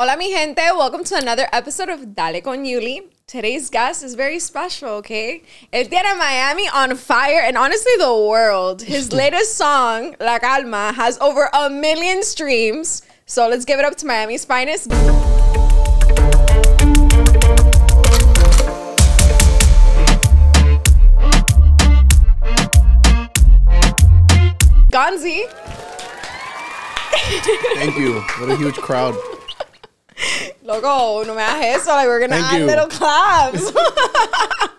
Hola, mi gente. Welcome to another episode of Dale con Yuli. Today's guest is very special, okay? Él tiene Miami on fire and honestly the world. His latest song, La Calma, has over a million streams. So let's give it up to Miami's finest. Gonzy. Thank you. What a huge crowd. Loco, no me hagas eso. Like, we're gonna Thank add you. little claps.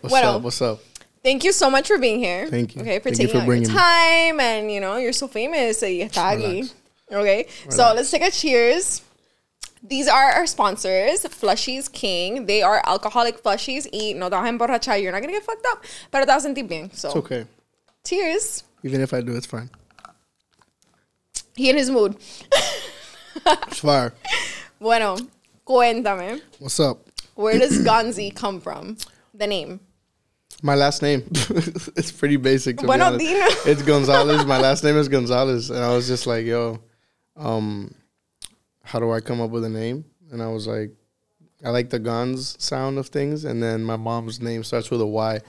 What's Bueno. up? What's up? Thank you so much for being here. Thank you. Okay, for Thank you taking for out your bringing me. time and you know you're so famous so you está aquí. Relax. Okay, so let's take a cheers. These are our sponsors, Flushies King. They are alcoholic flushies. Y no te vas a emborrachar. You're not gonna get fucked up, pero te vas a sentir bien. So, It's okay. cheers. Even if I do, it's fine. He in his mood. It's fire. Bueno, cuéntame. What's up? Where does Gonzy come from? The name. My last name. it's pretty basic. To Bueno, be dino. It's Gonzalez. My last name is Gonzalez, and I was just like, yo, um, how do I come up with a name? And I was like, I like the Gonz sound of things, and then my mom's name starts with a Y,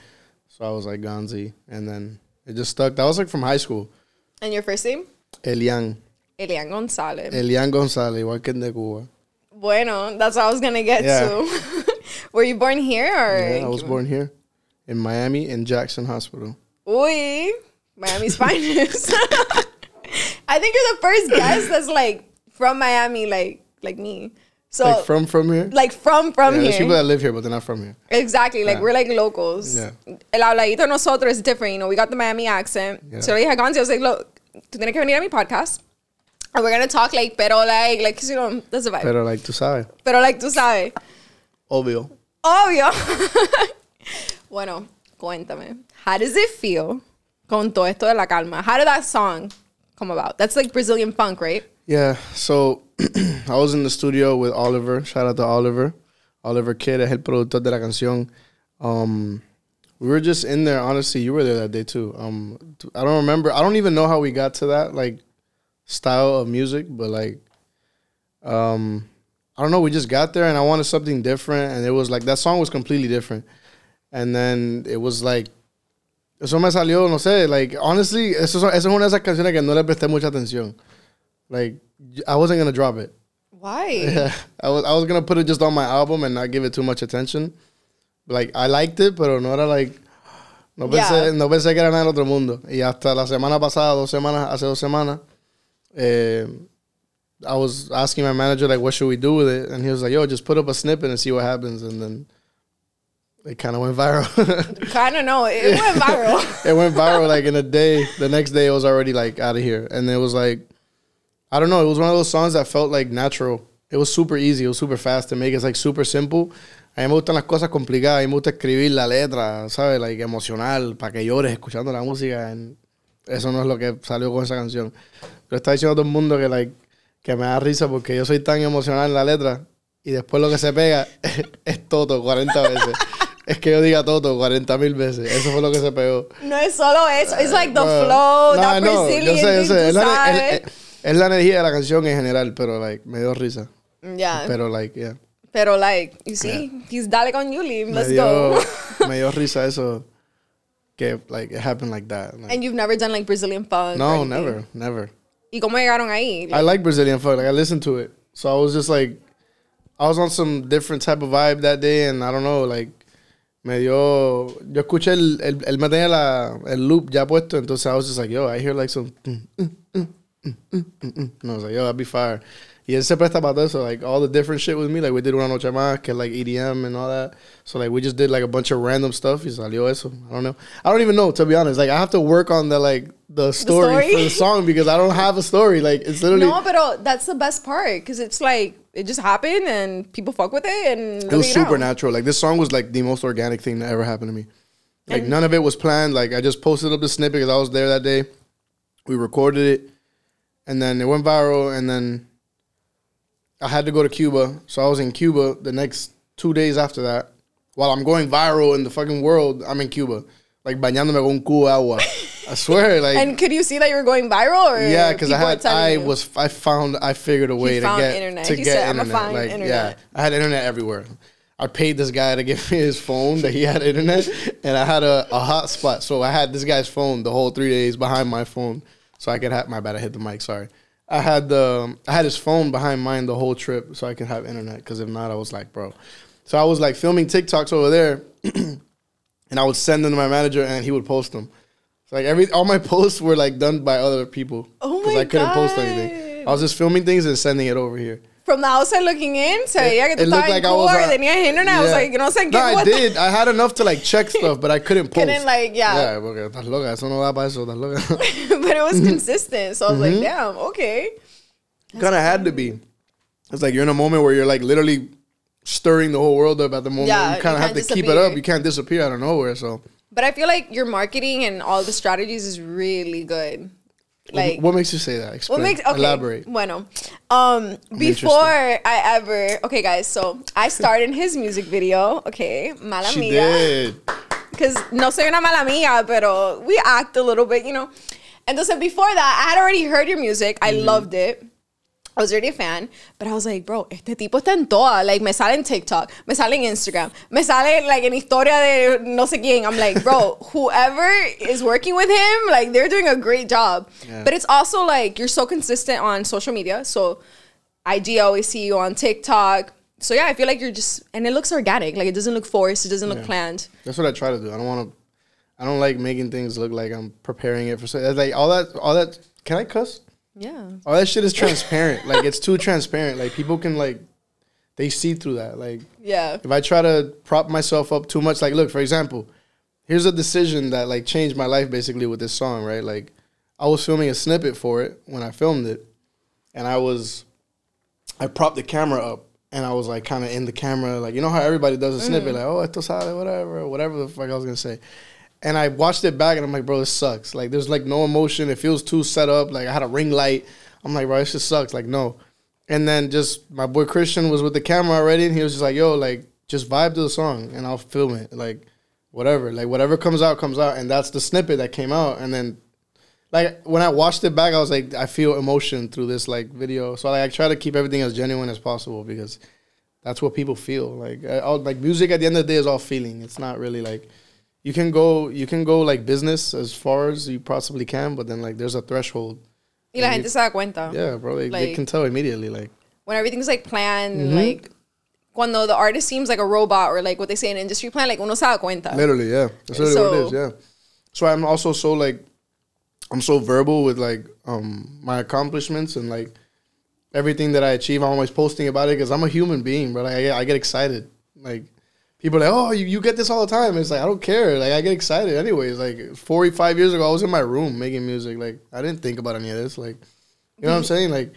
so I was like Gonzy, and then it just stuck. That was like from high school. And your first name? Elian. Elian Gonzalez. Elian Gonzalez, igual que el de Cuba. Bueno, that's what I was gonna get Yeah. to. Were you born here or? Yeah, I was born here in Miami in Jackson Hospital. Uy, Miami's finest. I think you're the first guest that's like from Miami, like like me. So like from from here. like from from yeah, there's people that live here, but they're not from here. Exactly, like Yeah. we're like locals. Yeah. El habladito nosotros is different, you know. We got the Miami accent. Yeah. So a Gonzy, I was like, look, tú tienes que venir a mi podcast. And we're gonna talk like, pero like, like, you know, that's the vibe. Pero like tú sabes, pero like, tú sabes. obvio. Obvio. bueno, cuéntame. How does it feel con todo esto de la calma? How did that song come about? That's like Brazilian funk, right? Yeah, so I was in the studio with Oliver. Shout out to Oliver. Oliver Kidd es el productor de la canción. Um, we were just in there. Honestly, you were there that day too. Um, I don't remember. I don't even know how we got to that like style of music, but like, um, I don't know. We just got there, and I wanted something different, and it was like that song was completely different. And then it was like, eso me salió, no sé. Like honestly, eso, esa es una de esas canciones que no le presté mucha atención. Like I wasn't gonna drop it. Why? Yeah, I was I was gonna put it just on my album and not give it too much attention. Like I liked it, pero no era like no pensé, Yeah. no pensé que era nada del otro mundo. Y hasta la semana pasada, dos semanas, hace dos semanas, eh, I was asking my manager like, what should we do with it? And he was like, yo, just put up a snippet and see what happens. And then it kind of went viral. Kind of know. It went viral. it went viral like in a day. The next day, it was already like out of here, and it was like, I don't know. It was one of those songs that felt like natural. It was super easy. It was super fast to make. It's like super simple. A mí me gustan las cosas complicadas. A mí me gusta escribir la letra, ¿sabes? Like emocional, para que llores escuchando la música. and eso no es lo que salió con esa canción. Pero está diciendo todo el mundo que, like, que me da risa porque yo soy tan emocional en la letra y después lo que se pega es Toto 40 veces. es que yo diga Toto 40 mil veces. Eso fue lo que se pegó. no es solo eso. It's like the Bueno, flow, no, that no, Brazilian yo sé, yo sé. Es la, es- es- es la energía de la canción en general, pero like, me dio risa. yeah. Pero, Pero like, yeah. like, you see, he's dale con Yuli. Me Let's dio, go. me dio risa eso. Que like it happened like that. Like, And you've never done like Brazilian funk? no, never, never. ¿Y cómo llegaron ahí? I like Brazilian funk. Like I listened to it, so I was just like, I was on some different type of vibe that day, and I don't know, like, me dio. Yo escuché el, el, él me tenía la, el loop ya puesto, entonces I was just like, yo, I hear like some. mm, mm, mm, mm, mm, mm, mm. And I was like, yo, that'd be fire. Y él se presta para todo eso, like all the different shit with me. Like we did una noche más, que like EDM and all that. So like we just did like a bunch of random stuff. Y salió eso. I don't know. I don't even know to be honest. Like I have to work on the like the story, story? for the song because I don't have a story. Like it's literally. No, but that's the best part because it's like it just happened and people fuck with it and It was look at you super now. natural. Like this song was like the most organic thing that ever happened to me. Like none of it was planned. Like I just posted up the snippet because I was there that day. We recorded it, and then it went viral. And then I had to go to Cuba, so I was in Cuba the next two days after that. While I'm going viral in the fucking world, I'm in Cuba, like bañándome con un cubo agua, I swear, like and could you see that you were going viral? Or yeah, because I had I you? was I found I figured a way to found get internet. to He get said, "I'ma internet. like internet." yeah, I had internet everywhere. I paid this guy to give me his phone that he had internet, and I had a, a hotspot. So I had this guy's phone the whole three days behind my phone, so I could have my bad. I hit the mic. Sorry. I had the I had his phone behind mine the whole trip, so I could have internet. Because if not, I was like, bro. So I was like filming TikToks over there, and I would send them to my manager, and he would post them. So like every all my posts were like done by other people. Oh 'cause my I couldn't post anything. I was just filming things and sending it over here. From the outside looking in, se veía que tú estabas like I was, Cuba y uh, tenías internet. I was yeah. like, no sé qué. No, I did. I had enough to like check stuff, but I couldn't post. Couldn't, like, yeah. Yeah, porque estás loca. Eso no da para eso. Estás loca. but it was Mm-hmm. consistent. So I was like, damn, okay. kind of had to be. It's like you're in a moment where you're like literally stirring the whole world up at the moment. Yeah, you kind of have to keep it up. You can't disappear out of nowhere. So, But I feel like your marketing and all the strategies is really good. Like, what makes you say that? Explain. What makes okay? Elaborate. Bueno, um, before I ever okay, guys. So I starred in his music video. Okay, mala She amiga. did. Because no soy una mala amiga, pero we act a little bit, you know. And so before that, I had already heard your music. I Mm-hmm. loved it. I was already a fan, but I was like, bro, este tipo está en toda. Like, me sale en TikTok, me sale en Instagram, me sale like en historia de no sé quién. I'm like, bro, whoever is working with him, like, they're doing a great job. Yeah. But it's also like you're so consistent on social media. So, IG I always see you on TikTok. So yeah, I feel like you're just, and it looks organic. Like it doesn't look forced. It doesn't look Yeah. planned. That's what I try to do. I don't want to. I don't like making things look like I'm preparing it for. so- Like all that. All that. Can I cuss? Yeah. All that shit is transparent. like it's too transparent. Like people can like, they see through that. Like Yeah. if I try to prop myself up too much, like look, for example, here's a decision that like changed my life basically with this song, right? Like I was filming a snippet for it when I filmed it, and I was, I propped the camera up. And I was like kind of in the camera, like you know how everybody does a snippet, mm. like oh sabe, whatever, whatever the fuck I was gonna say. And I watched it back, and I'm like, bro, this sucks. Like there's like no emotion. It feels too set up. Like I had a ring light. I'm like, bro, this just sucks. Like no. And then just my boy Christian was with the camera already, and he was just like, "Yo, like just vibe to the song, and I'll film it, like whatever, like whatever comes out comes out." And that's the snippet that came out, and then like when I watched it back, I was like, I feel emotion through this like video. So like I try to keep everything as genuine as possible because that's what people feel. Like I, all, like music at the end of the day is all feeling. It's not really like you can go you can go like business as far as you possibly can, but then like there's a threshold. Y la gente se da cuenta. Yeah, bro, they, they can tell immediately. Like When everything's like planned, Mm-hmm. like cuando the artist seems like a robot or like what they say in industry plan, like uno se da cuenta. Literally, yeah. That's literally what it is, So- yeah. So I'm also so like I'm so verbal with like um my accomplishments and like everything that I achieve. I'm always posting about it because I'm a human being, but Like I I get excited. Like people are like, oh, you, you get this all the time. It's like I don't care. Like I get excited anyways. Like 45 years ago, I was in my room making music. Like I didn't think about any of this. Like you know what I'm mm-hmm. saying? Like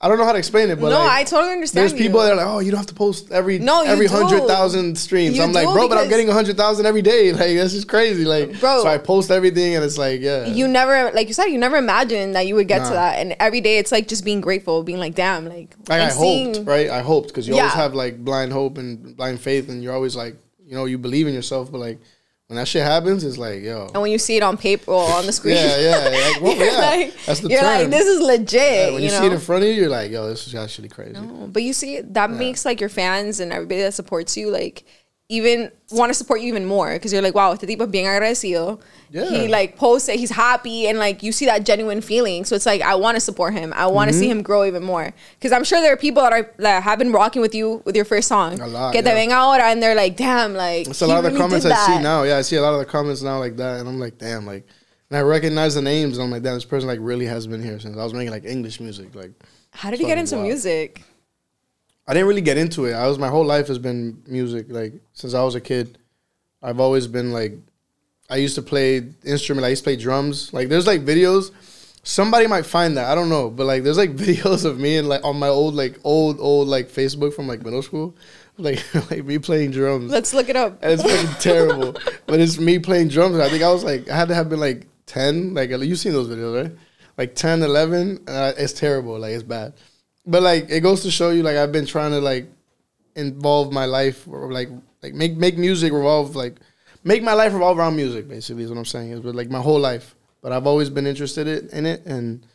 I don't know how to explain it, but no, like, I totally understand. there's people you. that are like, oh, you don't have to post every No, every hundred thousand streams. You I'm like, bro, but I'm getting hundred thousand every day. Like that's just crazy. Like, Bro. So I post everything, and it's like, yeah, you never, like you said, you never imagined that you would get Nah. to that. And every day it's like just being grateful, being like, damn, like, like I seeing- hoped, right? I hoped because you always have like blind hope and blind faith, and you're always like, you know, you believe in yourself, but like when that shit happens, it's like, yo, And when you see it on paper or on the screen, yeah, yeah, like, well, yeah, like, that's the you're term. like, this is legit. Yeah, when you, know? see it in front of you, you're like, yo, this is actually crazy. No, But you see, that makes like your fans and everybody that supports you like even want to support you even more because you're like, wow, este tipo bien agradecido. Yeah. He like posts it, he's happy, and like you see that genuine feeling. So it's like I want to support him. I want to Mm-hmm. see him grow even more because I'm sure there are people that are that have been rocking with you with your first song. A lot, Que te ven ahora and they're like, damn, like It's a lot of the really comments I see now. Yeah, I see a lot of the comments now like that, and I'm like, damn, like, and I recognize the names, and I'm like, damn, this person like really has been here since I was making like English music. Like, How did you get into Wow. music? I didn't really get into it. I was my whole life has been music. Like since I was a kid, I've always been like, I used to play instrument. I used to play drums. Like there's like videos. Somebody might find that I don't know, but like there's like videos of me and like on my old like old old like Facebook from like middle school, like like me playing drums. Let's look it up. and it's fucking terrible. But it's me playing drums. I think I was like, I had to have been like 10. Like, you've seen those videos, right? Like 10, 11. Uh, it's terrible. Like, it's bad. But like, it goes to show you, like, I've been trying to like involve my life or like, like make, make music revolve, like, make my life revolve around music, basically, is what I'm saying. Is but like my whole life. but I've always been interested in in it. And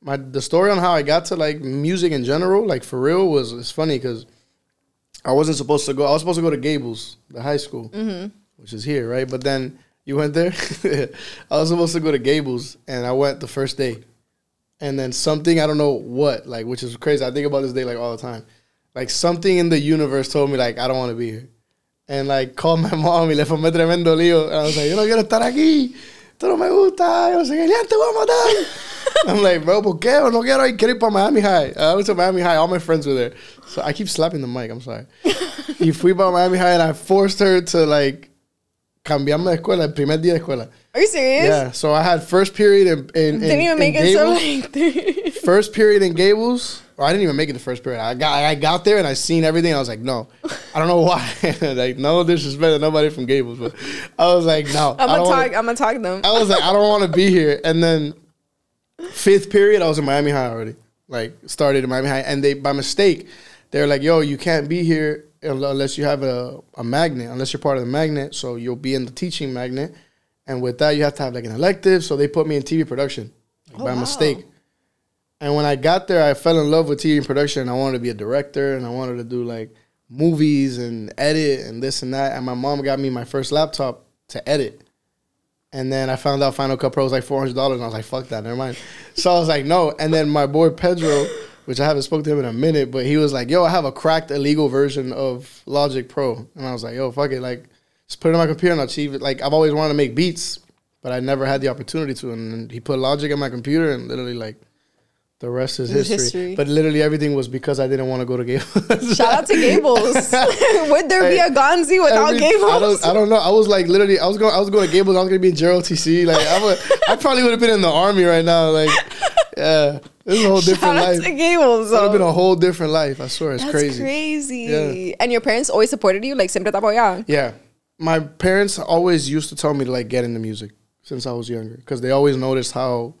my the story on how I got to like music in general, like for real, was it's funny because I wasn't supposed to go. I was supposed to go to Gables, the high school, mm-hmm. which is here, right? But then you went there. I was supposed to go to Gables, and I went the first day, and then something I don't know what, like, which is crazy. I think about this day like all the time. Like something in the universe told me like I don't want to be here, and like called my mom y le formé tremendo lío. And I was like, yo no quiero estar aquí. Esto no me gusta. Yo no sé qué. Ya te voy a matar. I'm like, bro, ¿por qué? No quiero ir. Quiero ir para Miami High. I went to Miami High. All my friends were there. So I keep slapping the mic. I'm sorry. y fui para Miami High and I forced her to like cambiarme de escuela el primer día de escuela. Are you serious? Yeah. So I had first period in, in, in Didn't even make it so Gables. like. first period in Gables. Or I didn't even make it the first period. I got I got there and I seen everything. I was like, no, I don't know why. like no disrespect to nobody from Gables, but I was like, no. I'm gonna don't wanna- talk. I'm gonna talk to them. I was like, I don't want to be here. And then fifth period, I was in Miami High already. Like started in Miami High, and they by mistake, they're like, "Yo, you can't be here unless you have a, a magnet, unless you're part of the magnet. So you'll be in the teaching magnet, and with that, you have to have like an elective. So they put me in TV production like, Oh, by wow. mistake. And when I got there, I fell in love with TV production. I wanted to be a director, and I wanted to do like movies and edit and this and that. And my mom got me my first laptop to edit. And then I found out Final Cut Pro was like four hundred dollars, and I was like, "Fuck that, never mind." So I was like, "No." And then my boy Pedro, which I haven't spoke to him in a minute, but he was like, "Yo, I have a cracked illegal version of Logic Pro," and I was like, "Yo, fuck it, like just put it on my computer and I'll achieve it." Like I've always wanted to make beats, but I never had the opportunity to. And he put Logic on my computer, and literally like the rest is history. history. But literally everything was because I didn't want to go to Gables. Shout out to Gables. Would there be a Gonzy without Every- Gables? I don't, I don't know. I was like literally, I was going, I was going to Gables. I was gonna be in JROTC. Like I would, I probably would have been in the army right now. Like, yeah, this is a whole different Shout out life. to It Gables. would have been a whole different life. I swear, it's That's crazy. crazy. Yeah. And your parents always supported you, like siempre te apoyaban. Yeah, my parents always used to tell me to like get into music since I was younger because they always noticed how,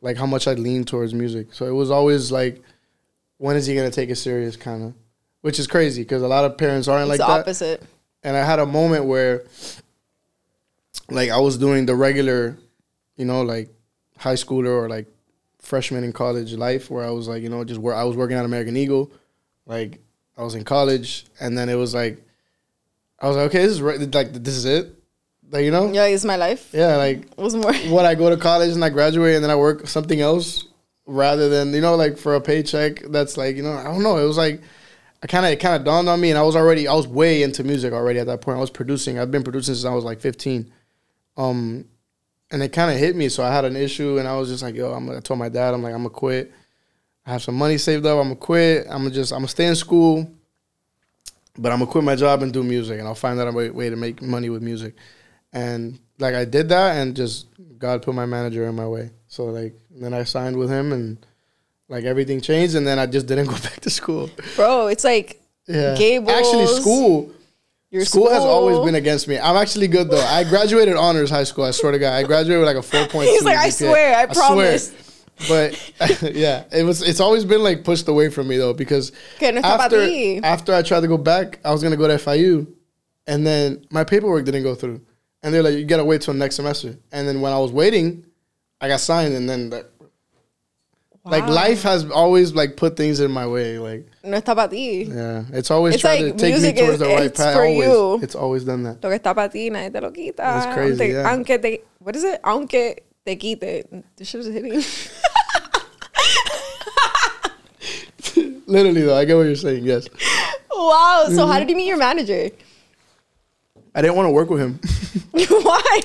like, how much I leaned towards music. So it was always like, when is he gonna take it serious, kind of, which is crazy because a lot of parents aren't It's like the that. opposite. and I had a moment where like I was doing the regular, you know, like high schooler or like freshman in college life where I was like, you know, just where I was working at American Eagle, like I was in college and then it was like I was like, okay, this is re- like this is it. Like, you know? Yeah, it's my life. Yeah, like was more. what I go to college and I graduate and then I work something else rather than you know like for a paycheck that's like you know I don't know it was like I kind of it kind of dawned on me and I was already I was way into music already at that point I was producing I've been producing since I was like 15 um and it kind of hit me so I had an issue and I was just like yo I'm gonna I told my dad I'm like I'm gonna quit I have some money saved up I'm gonna quit I'm gonna just I'm gonna stay in school but I'm gonna quit my job and do music and I'll find out a way, way to make money with music and like I did that and just God put my manager in my way. So like then I signed with him and like everything changed and then I just didn't go back to school. Bro, it's like Yeah. Gables, Actually school your school, has always been against me. I'm actually good though. I graduated honors high school. I swear to God. I graduated with like a 4.2. He's like, I GPA. swear, I promise. But yeah, it was. It's always been like pushed away from me though because no after after I tried to go back, I was gonna go to FIU, and then my paperwork didn't go through, and they're like, you gotta wait till next semester. And then when I was waiting, I got signed, and then that, like life has always like put things in my way. Like No está para ti. yeah, it's always It's tried like to take me towards is- the right it's path. for Always, you. it's always done that. Lo que está para ti, nadie te lo quita. That's crazy, Aunque, yeah. aunque te, what is it? Aunque te quite. This shit is hitting. Literally though, I get what you're saying. Yes, wow. So Mm-hmm. how did you meet your manager? I didn't want to work with him. Why?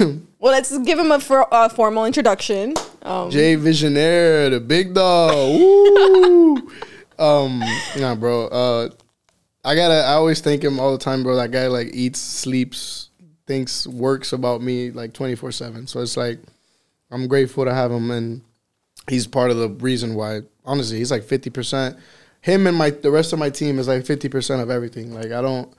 well, let's give him a for, uh, formal introduction. Um, Jay Visionaire, the big dog. Woo! um, nah, bro. Uh, I gotta. I always thank him all the time, bro. That guy like eats, sleeps, thinks, works about me like twenty four seven. So it's like I'm grateful to have him, and he's part of the reason why. Honestly, he's like fifty percent. Him and my the rest of my team is like fifty percent of everything. Like I don't.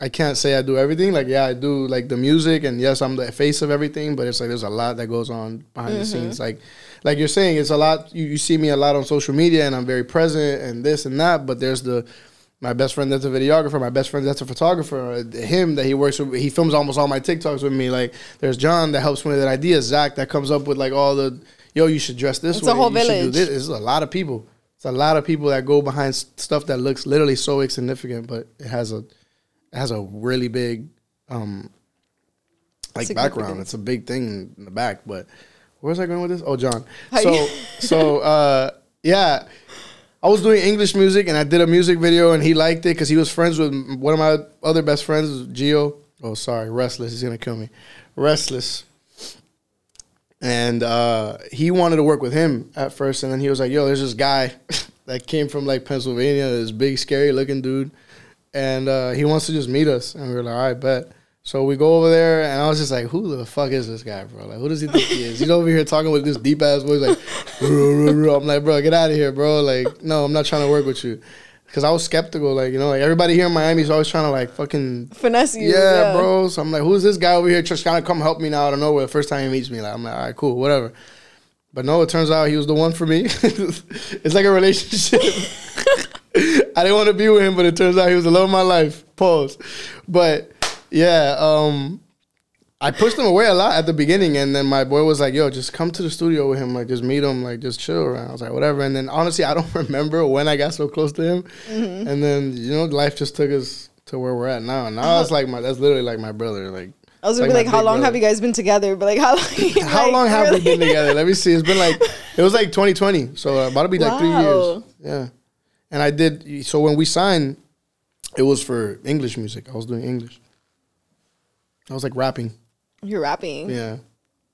I can't say I do everything. Like, yeah, I do like the music, and yes, I'm the face of everything. But it's like there's a lot that goes on behind the scenes. Like, like you're saying, it's a lot. You, you see me a lot on social media, and I'm very present, and this and that. But there's the my best friend that's a videographer, my best friend that's a photographer, uh, him that he works with, he films almost all my TikToks with me. Like there's John that helps me with ideas, Zach that comes up with like all the, yo, you should dress this It's way. It's a whole you should do village. this. It's a lot of people. It's a lot of people that go behind stuff that looks literally so insignificant, but it has a, it has a really big, um, like background. It's a big thing in the back. But where's I going with this? Oh, John. So so uh, yeah. I was doing English music and I did a music video and he liked it because he was friends with one of my other best friends, Gio. Oh, sorry, Restless. He's gonna kill me. Restless. And uh, he wanted to work with him at first, and then he was like, "Yo, there's this guy that came from like Pennsylvania, this big, scary looking dude, and uh, he wants to just meet us." And we were like, "All right, bet." So we go over there, and I was just like, "Who the fuck is this guy, bro? Like, who does he think he is? He's over here talking with this deep ass voice, like, "Ruh, ruh, ruh." I'm like, bro, get out of here, bro. Like, no, I'm not trying to work with you, because I was skeptical. Like, you know, like everybody here in Miami is always trying to like fucking Finesse you. yeah, bro. So I'm like, who's this guy over here just trying to come help me now out of nowhere? The first time he meets me, like I'm like, all right, cool, whatever. But no, it turns out he was the one for me. it's like a relationship. I didn't want to be with him, but it turns out he was the love of my life. Pause. But yeah, um, I pushed him away a lot at the beginning, and then my boy was like, "Yo, just come to the studio with him, like just meet him, like just chill around." I was like, "Whatever." And then honestly, I don't remember when I got so close to him. Mm-hmm. And then you know, life just took us to where we're at now. Now it's like my that's literally like my brother. Like I was gonna be like, how long brother. have you guys been together? But like, how long? how like, long have we been together? Let me see. It's been like it was like 2020, so about to be like three years. Yeah, and I did. So when we signed, it was for English music. I was doing English. I was like rapping. You're rapping. Yeah.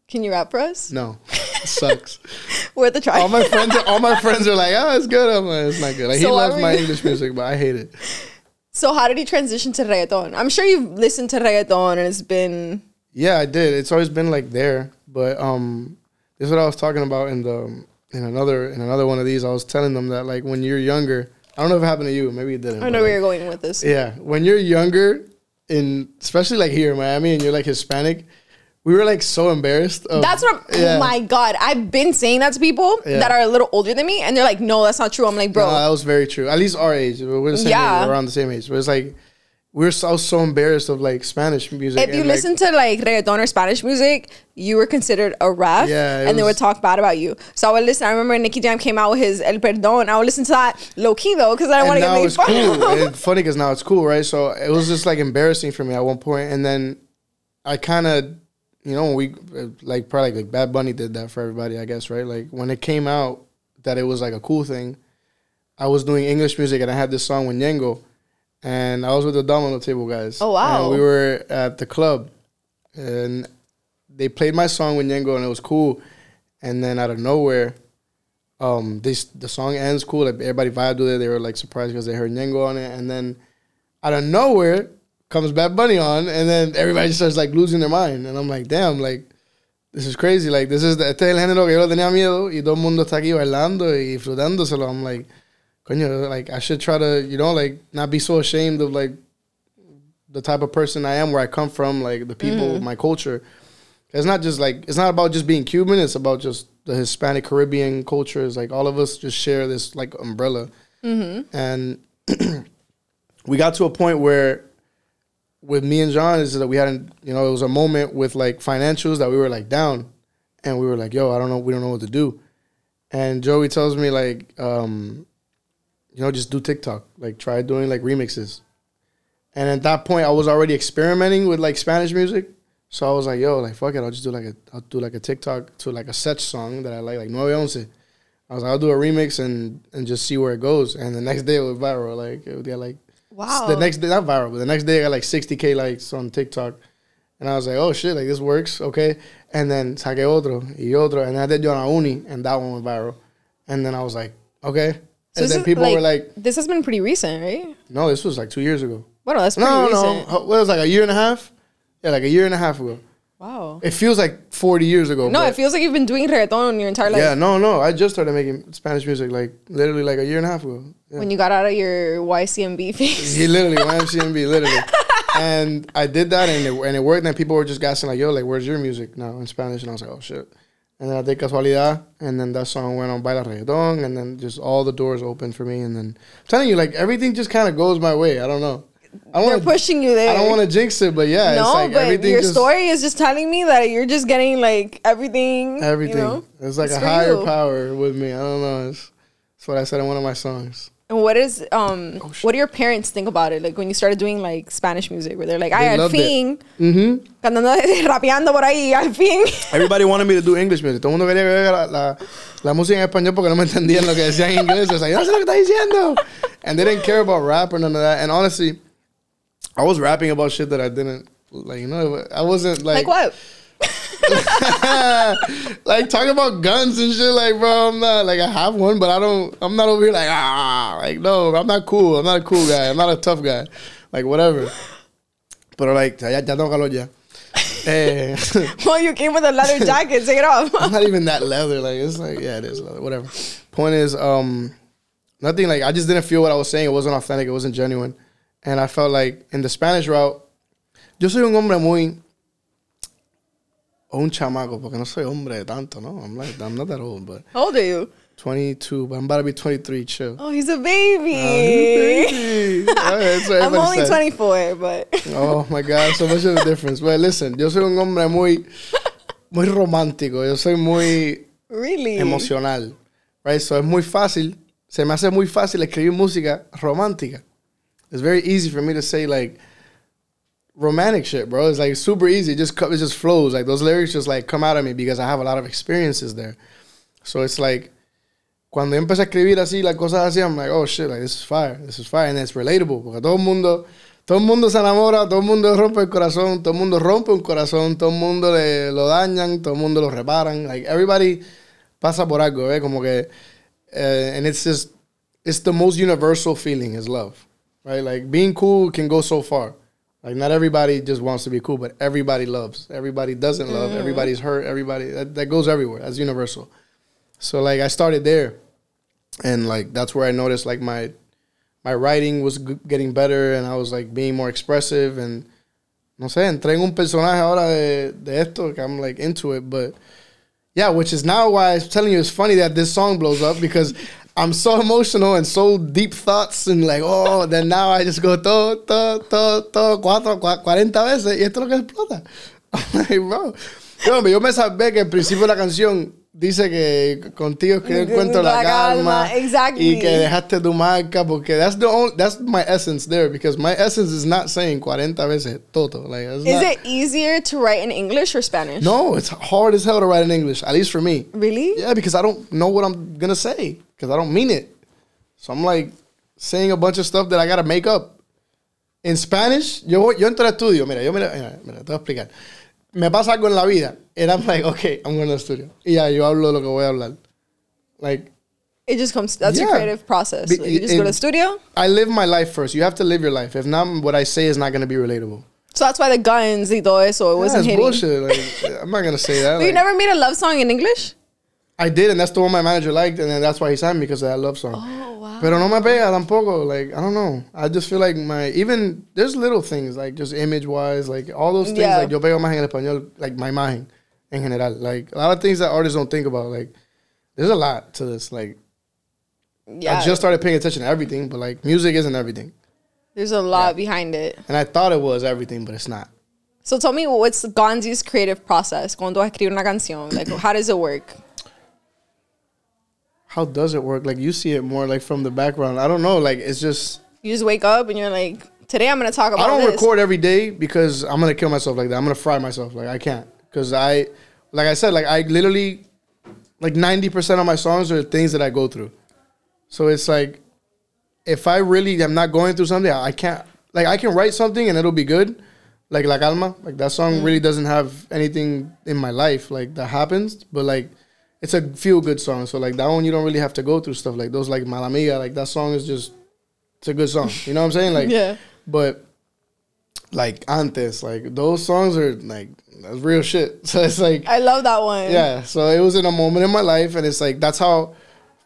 Can you rap for us? No, it sucks. We're the try. all my friends, all my friends are like, "Oh, it's good." I'm like, "It's not good." Like So he loves my you- English music, but I hate it. so how did he transition to reggaeton? I'm sure you've listened to reggaeton and it's been Yeah, I did. It's always been like there, but um, this is what I was talking about in the in another in another one of these. I was telling them that like when you're younger, I don't know if it happened to you. Maybe it didn't. I know where like, you're going with this. Yeah, when you're younger, in especially like here in Miami, and you're like Hispanic, we were like so embarrassed. Of, That's what. Oh yeah. Oh my god! I've been saying that to people Yeah. that are a little older than me, and they're like, "No, that's not true." I'm like, "Bro, No, that was very true. At least our age, we're the same Yeah. age, around the same age. But it's like we were so so embarrassed of like Spanish music. if you and, like, listen to like reggaeton or Spanish music, you were considered a ref, Yeah, it and they would talk bad about you. So I would listen. I remember Nicky Jam came out with his El Perdón. I would listen to that low key though, because I don't want to get made fun. cool. of. funny because now it's cool, right? So it was just like embarrassing for me at one point, and then I kind of, you know, we like probably like Bad Bunny did that for everybody, I guess, right? Like when it came out that it was like a cool thing, I was doing English music and I had this song with Yengo, and I was with the Domino Table guys. Oh, wow. And we were at the club, and they played my song with Yengo, and it was cool. And then out of nowhere, um, this the song ends cool. Like everybody vibed with it. They were like surprised because they heard Yengo on it, and then out of nowhere comes Bad Bunny on, and then everybody starts like losing their mind, and I'm like, damn, like this is crazy. Like this is the, este es el género que yo le tenía miedo y todo el mundo está aquí bailando y disfrutándoselo. I'm like, coño, like I should try to, you know, like not be so ashamed of like the type of person I am, where I come from, like the people, mm-hmm. my culture. It's not just like it's not about just being Cuban. It's about just the Hispanic Caribbean culture. It's like all of us just share this like umbrella, mm-hmm. and we got to a point where with me and John is that we hadn't, you know, it was a moment with like financials that we were like down, and we were like, yo, I don't know, we don't know what to do, and Joey tells me like, um, you know, just do TikTok, like try doing like remixes, and at that point I was already experimenting with like Spanish music. So I was like, yo, like fuck it, I'll just do like a I'll do like a TikTok to like a set song that I like, like Nueve Once. I was like, I'll do a remix and and just see where it goes. And the next day it was viral. Like it get like Wow. the next day not viral, but the next day I got like 60k likes on TikTok. And I was like, oh shit, like this works, okay. And then saqué otro y otro, and I did Yo La Uni, and that one went viral. And then I was like, okay. So and then people were like, "This has been pretty recent, right?" no, this was like two years ago. Well, that's pretty No, no, recent. no. What was it, like a year and a half? Yeah, like a year and a half ago. Wow. It feels like 40 years ago. No, it feels like you've been doing reggaeton your entire life. yeah, no, no. I just started making Spanish music like literally like a year and a half ago. Yeah. When you got out of your YCMB phase. He literally YMCMB, literally. And I did that and it, and it worked. And people were just gassing like, "Yo, like, where's your music now in Spanish?" And I was like, "Oh shit." and then I did Casualidad, and then that song went on Baila Reggaeton, and then just all the doors opened for me, and then I'm telling you, like everything just kind of goes my way. I don't know. I They're wanna, pushing you there. I don't want to jinx it, but yeah, it's no, like but everything your just story is just telling me that you're just getting like everything. everything. You know? It's like It's a higher you. power with me. I don't know. It's, that's what I said in one of my songs. And what is um Oh, what do your parents think about it? Like when you started doing like Spanish music, where they're like, "Ay, al fin, Mm-hmm. cantando, rapeando por ahí, al fin." Everybody wanted me to do English music. Todo el mundo quería haga la, la, la música en español porque no me entendían lo que decían en inglés. It's like, yo no sé lo que está diciendo. And they didn't care about rap or none of that. And honestly, I was rapping about shit that I didn't, like, you know, I wasn't like... like what? like talking about guns and shit, like bro, I'm not like I have one, but I don't. I'm not over here like ah, like no, I'm not cool. I'm not a cool guy. I'm not a tough guy. Like whatever. But like ya, ya tengo calor ya. Eh, well, you came with a leather jacket. Take it off. I'm not even that leather. Like it's like yeah, it is leather. Whatever. Point is, um, nothing like I just didn't feel what I was saying. It wasn't authentic. It wasn't genuine, and I felt like in the Spanish route, yo soy un hombre muy o un chamaco porque no soy hombre de tanto, no. I'm like I'm not that old, but How old are you? 22. But I'm about to be 23. Chill. Oh, he's a baby. Baby. Alright, so I'm everybody only said. 24, but Oh my God, so much of a difference. But listen, yo soy un hombre muy, muy romántico. Yo soy muy really. emocional. Right? So es muy fácil. Se me hace muy fácil escribir música romántica. It's very easy for me to say like romantic shit, bro. It's like super easy. It just it just flows. Like those lyrics just like come out of me because I have a lot of experiences there. So it's like cuando yo empecé a escribir así las cosas así, I'm like, oh shit, like this is fire, this is fire, and it's relatable porque todo el mundo, todo el mundo se enamora, todo el mundo rompe el corazón, todo el mundo rompe un corazón, todo el mundo le, lo dañan, todo el mundo lo reparan, like everybody pasa por algo, eh, como que, uh, and it's just, it's the most universal feeling is love, right? Like being cool can go so far. Like not everybody just wants to be cool, but everybody loves. Everybody doesn't love. Mm-hmm. Everybody's hurt. Everybody that, that goes everywhere. That's universal. So like I started there, and like that's where I noticed like my my writing was g- getting better, and I was like being more expressive, and no sé, entré en un personaje ahora de, de esto I'm like into it, but yeah, which is now why I was telling you it's funny that this song blows up because I'm so emotional and so deep thoughts and like oh then now I just go todo todo todo todo cuatro cua- cuarenta veces y esto es lo que explota. I'm like bro, yo, yo me sabía que al principio la canción dice que contigo es que yo encuentro la La calma, calma exactly. y que dejaste tu marca porque that's the only, that's my essence there because my essence is not saying 40 veces todo like Is not- it easier to write in English or Spanish? no it's hard as hell to write in English at least for me Really? yeah, because I don't know what I'm gonna say because I don't mean it. So I'm like saying a bunch of stuff that I gotta make up. In Spanish, yo, yo entro al estudio. Mira, yo mira, mira, mira, te voy a explicar. Me pasa algo en la vida. And I'm like, okay, I'm going to the studio. Y ya, yo hablo lo que voy a hablar. Like, It just comes. That's your creative process. Like, you just go to the studio. I live my life first. You have to live your life. If not, what I say is not gonna be relatable. So that's why the guns y todo eso it Yeah, wasn't hitting. bullshit. Like, I'm not gonna say that. But you never made a love song in English? I did, and that's the one my manager liked, and then that's why he signed me because of that love song. Oh wow. Pero no me pega tampoco. Like I don't know. I just feel like my even there's little things like just image wise, like all those things. Yeah. Like yo pego más en español, like my mind en general. Like a lot of things that artists don't think about. Like there's a lot to this. Like yeah. I just started paying attention to everything, but like music isn't everything. There's a lot behind it. And I thought it was everything, but it's not. So tell me what's Gonzy's creative process cuando escribe una canción? Like how does it work? How does it work? Like you see it more like from the background. I don't know. Like it's just You just wake up and you're like, today I'm gonna talk about I don't this. record every day because I'm gonna kill myself like that. I'm gonna fry myself. Like I can't because I, like I said, like I literally, like ninety percent of my songs are things that I go through. So it's like, if I really am not going through something, I can't. Like I can write something and it'll be good, like La Calma. Like that song mm-hmm. really doesn't have anything in my life like that happens, but like. It's a feel good song, so like that one you don't really have to go through stuff like those. Like Malamiga, like that song is just, it's a good song. You know what I'm saying? Like, Yeah. but like antes, like those songs are like that's real shit. So it's like I love that one. yeah. So it was in a moment in my life, and it's like that's how.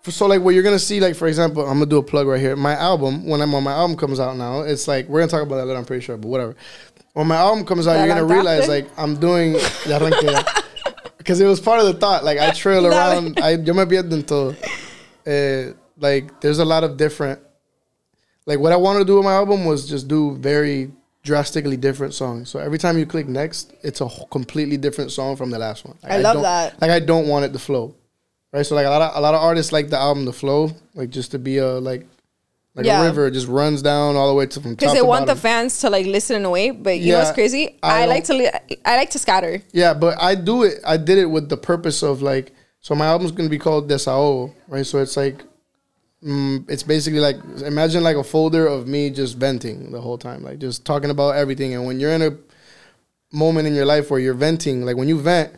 So like what you're gonna see, like for example, I'm gonna do a plug right here. My album, when I'm on my album comes out now, it's like we're gonna talk about that later. I'm pretty sure, but whatever. When my album comes out, Ya you're gonna realize like I'm doing. ya arranqué ya. because it was part of the thought. Like I trail around. I yo me pierdo en todo. Eh, like there's a lot of different. Like what I wanted to do with my album was just do very drastically different songs. So every time you click next, it's a completely different song from the last one. Like, I love don't- that. Like I don't want it to flow, right? So like a lot of a lot of artists like the album to flow, like just to be a like like Yeah. a river, it just runs down all the way to from Because they want the fans to like listen in a way, but you know what's crazy? I I, like to li- I like to scatter. Yeah, but I do it. I did it with the purpose of like, so my album's gonna be called Desahogo, right? So it's like, mm, it's basically like imagine like a folder of me just venting the whole time, like just talking about everything. And when you're in a moment in your life where you're venting, like when you vent,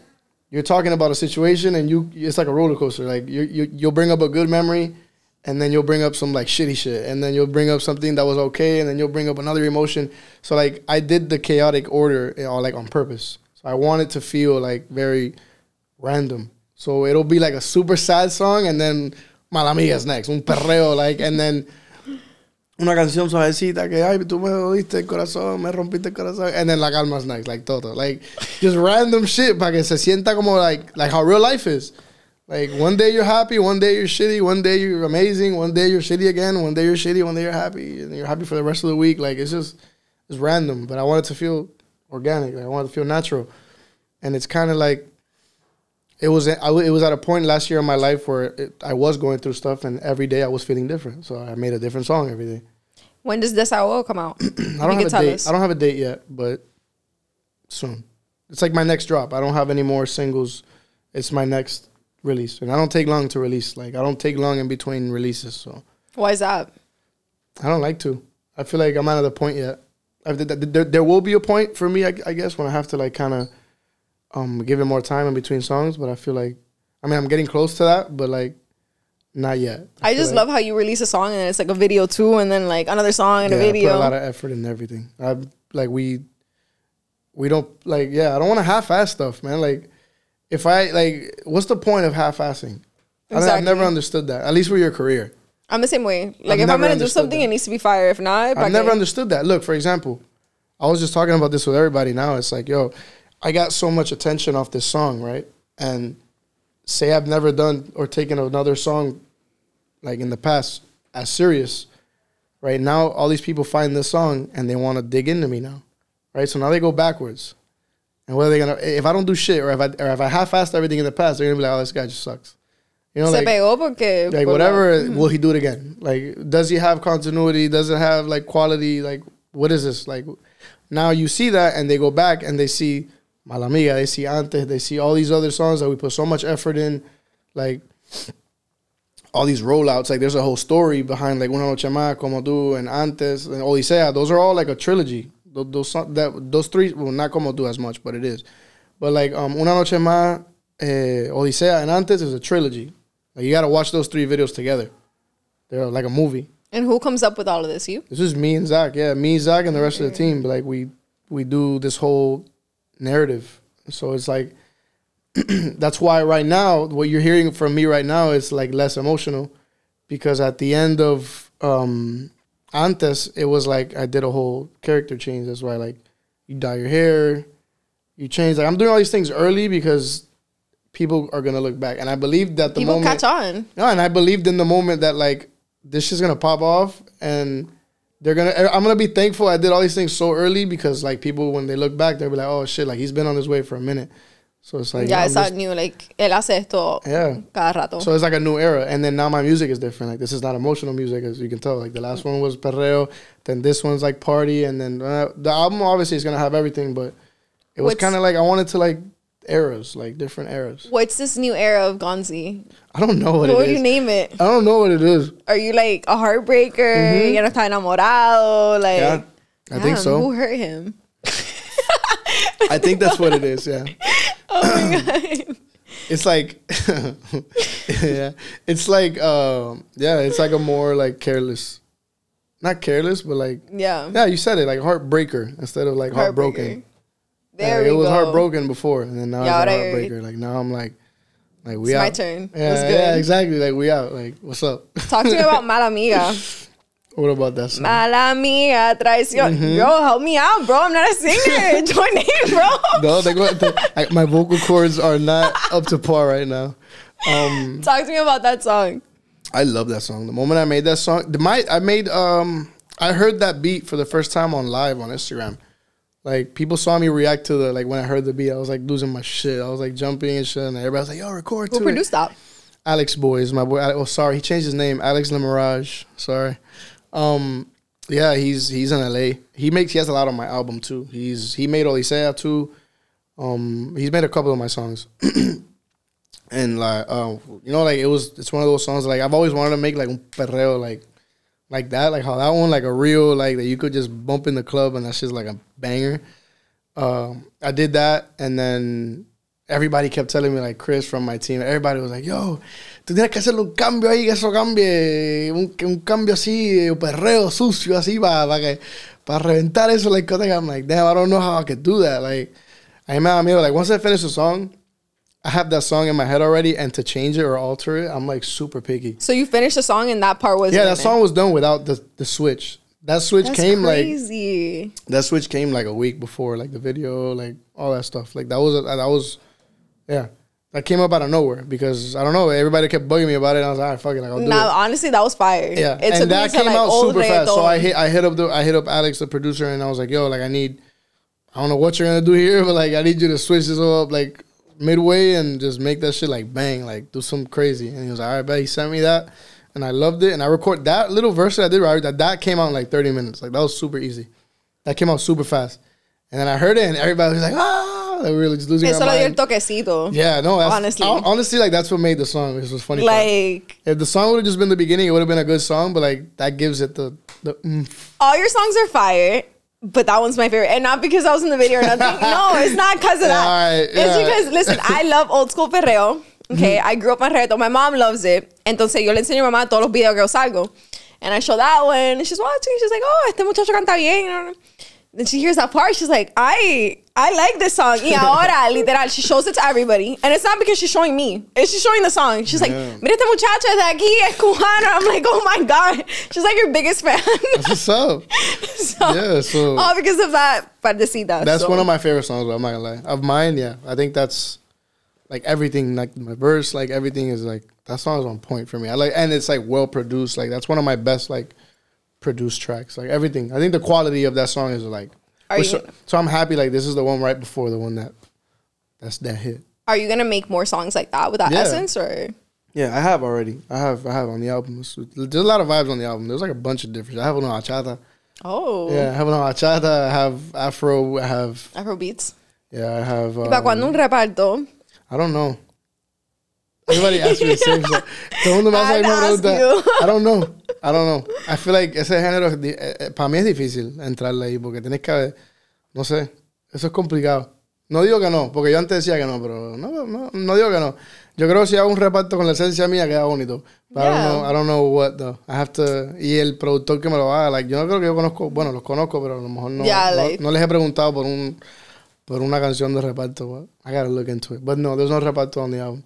you're talking about a situation, and you it's like a roller coaster. Like you you you'll bring up a good memory. And then you'll bring up some like shitty shit, and then you'll bring up something that was okay, and then you'll bring up another emotion. So like I did the chaotic order, you know, like on purpose. So I want it to feel like very random. So it'll be like a super sad song, and then Malamigas next, un perreo, like, and then una canción suavecita que ay tú me jodiste el corazón, me rompiste el corazón, and then La Calma's next, like todo, like just random shit para que se sienta como like like how real life is. Like one day you're happy, one day you're shitty, one day you're amazing, one day you're shitty again, one day you're shitty, one day you're happy, and you're happy for the rest of the week. Like it's just it's random, but I want it to feel organic. Like, I want it to feel natural, and it's kind of like it was. I, w- it was at a point last year in my life where it, I was going through stuff, and every day I was feeling different. So I made a different song every day. When does Desahogo come out? I don't have a date. I don't have a date yet, but soon. It's like my next drop. I don't have any more singles. It's my next release, and I don't take long to release. Like I don't take long in between releases, so Why is that? I don't like to. I feel like I'm not at the point yet. I've, th- th- there, there will be a point for me, I, I guess, when I have to like kind of um give it more time in between songs. But I feel like, I mean, I'm getting close to that, but like not yet. I feel just like- love how you release a song and then it's like a video too, and then like another song and yeah, a I video. put a lot of effort in everything. I like we we don't like yeah. I don't want to half-ass stuff, man. Like if I like, what's the point of half-assing? I, I've never understood that. At least for your career, I'm the same way. Like I've if I'm gonna do something, that. it needs to be fire. If not, I've never understood that. Look, for example, I was just talking about this with everybody. Now it's like, yo, I got so much attention off this song, right? And say I've never done or taken another song like in the past as serious. Right now, all these people find this song and they want to dig into me now, right? So now they go backwards, and what are they gonna? If I don't do shit, or if I or if I half-assed everything in the past, they're gonna be like, "Oh, this guy just sucks." You know, Se like, pegó porque like whatever will mm. he do it again? Like does he have continuity? Does it have like quality? Like what is this? Like now you see that and they go back and they see malamiga they see antes they see all these other songs that we put so much effort in like all these rollouts. Like there's a whole story behind like una noche más como tú and antes and odisea. Those are all like a trilogy those those, that, those three well not como tú as much but it is but like um una noche más eh, odisea and antes is a trilogy like you got to watch those three videos together. They're like a movie. And who comes up with all of this? You? This is me and Zach. Yeah, me, Zach, and the rest of the team. But like we we do this whole narrative. So it's like that's why right now what you're hearing from me right now is like less emotional because at the end of um antes it was like I did a whole character change. That's why like you dye your hair, you change. Like I'm doing all these things early because people are gonna look back, and I believe that the moment People moment catch on. no, and I believed in the moment that like this is gonna pop off, and they're gonna. I'm gonna be thankful I did all these things so early because like people when they look back, they'll be like, oh shit, like he's been on his way for a minute. So it's like I'm it's not new. Like él hace esto Yeah. cada rato. so it's like a new era, and then now my music is different. Like this is not emotional music, as you can tell. Like the last one was perreo, then this one's like party, and then uh, the album obviously is gonna have everything, but it was kind of like I wanted to like eras, like different eras. What's this new era of Gonzy? I don't know what What it would is. you name it? I don't know what it is. Are you like a heartbreaker? Ya no está enamorado. Like, Yeah, I think so. Who hurt him? I think that's what it is. Yeah. Oh my god. It's like, yeah, it's like, um, yeah, it's like a more like careless, not careless, but like, Yeah. yeah, you said it like heartbreaker instead of like heartbroken. There it was go. heartbroken before, and then now Yeah, it's a heartbreaker. Like now I'm like, like we It's out. my turn. Yeah, yeah, exactly. Like we out. Like what's up? Talk to me about Mala Amiga. What about that song? Mala mía, traición. Mm-hmm. Yo, help me out, bro. I'm not a singer. Join in, bro. No, they go, they, I, my vocal cords are not up to par right now. Um, Talk to me about that song. I love that song. The moment I made that song, the my I made um I heard that beat for the first time on live on Instagram. Like people saw me react to the like when I heard the beat, I was like losing my shit. I was like jumping and shit, and everybody was like, "Yo, record Who produced it." that? Alex Boys, my boy. Oh, sorry, he changed his name. Alex Lemirage. Sorry. Um, yeah, he's he's in LA. He makes he has a lot on my album too. He's he made Odisea too. Um, he's made a couple of my songs. and like, um, you know, like it was it's one of those songs like I've always wanted to make like un perreo like like that, like how that one like a real like that you could just bump in the club and that's just like a banger. Um, I did that and then everybody kept telling me like Chris from my team, everybody was like, yo, tú tienes que hacerle un cambio ahí, que eso cambie, un, un cambio así, un perreo sucio así para, para que para reventar eso like I'm like, damn, I don't know how I could do that. Like I me da miedo. Like once I finish the song, I have that song in my head already, and to change it or alter it, I'm like super picky. So you finished the song and that part was Yeah, that song was done without the the switch. That switch That's came like that switch came like a week before, like the video, like all that stuff. Like that was that was, yeah, that came up out of nowhere because I don't know. Everybody kept bugging me about it. And I was like, all right, fuck it, like I'll do Now, it. honestly, that was fire. Yeah, it took and that came like out super fast. So. I hit I hit up the I hit up Alex, the producer, and I was like, yo, like I need, I don't know what you're gonna do here, but like I need you to switch this all up like midway and just make that shit like bang, like do some crazy. And he was like, all right, bet he sent me that, and I loved it. And I record that little verse that I did right. That that came out in like 30 minutes. Like that was super easy. That came out super fast. And then I heard it, and everybody was like, ah, they were really just losing Eso le dio el toquecito. Yeah, no, Honestly. honestly, honestly, like that's what made the song. This was funny. part. Like, If the song would have just been the beginning, it would have been a good song. But like that gives it the the oomph. all your songs are fire. But that one's my favorite. And not because I was in the video or nothing. no, it's not because of that. Alright, it's yeah. because, listen, I love old school perreo. Okay, mm-hmm. I grew up on reggaeton. My mom loves it. Entonces yo le enseño a mamá todos los videos que yo salgo. And I show that one. And she's watching. She's like, oh, este muchacho canta bien. Then she hears that part. She's like, I I like this song. Y ahora, literal, she shows it to everybody. And it's not because she's showing me. It's she's showing the song. She's like, Yeah. mira este muchacho de aquí, es cubano. I'm like, oh my God. She's like your biggest fan. What's up? so, Yeah, so all because of that partecita. that's so. one of my favorite songs. I'm not gonna lie. Of mine, yeah, I think that's like everything. Like my verse, like everything is like that song is on point for me. I like, and it's like well produced. Like that's one of my best like produced tracks. Like everything. I think the quality of that song is like. Are you so, so I'm happy. Like this is the one right before the one that that's that hit. Are you gonna make more songs like that with that Yeah. essence or? Yeah, I have already. I have. I have on the album. There's a lot of vibes on the album. There's like a bunch of different. I have one on bachata. Oh, Yeah, I have one on bachata. I have Afro. I have. Afro beats. Yeah, I have. ¿Y para cuando un Um, reparto? I don't know. Everybody asks me the same shit. Todo el mundo me hace la misma pregunta. you. I don't know. I don't know. I feel like ese género, para mí es difícil entrarle ahí porque tienes que, no sé, eso es complicado. No digo que no, porque yo antes decía que no, pero no, no, no digo que no. Yo creo que si hago un reparto con la esencia mía queda bonito. But I don't Yeah. know, I don't know what though. I have to, y el productor que me lo haga, like, yo no creo que yo conozco, bueno, los conozco, pero a lo mejor no, Yeah, no, les he preguntado por un, por una canción de reparto. But I gotta look into it. But no, there's no reparto on the album.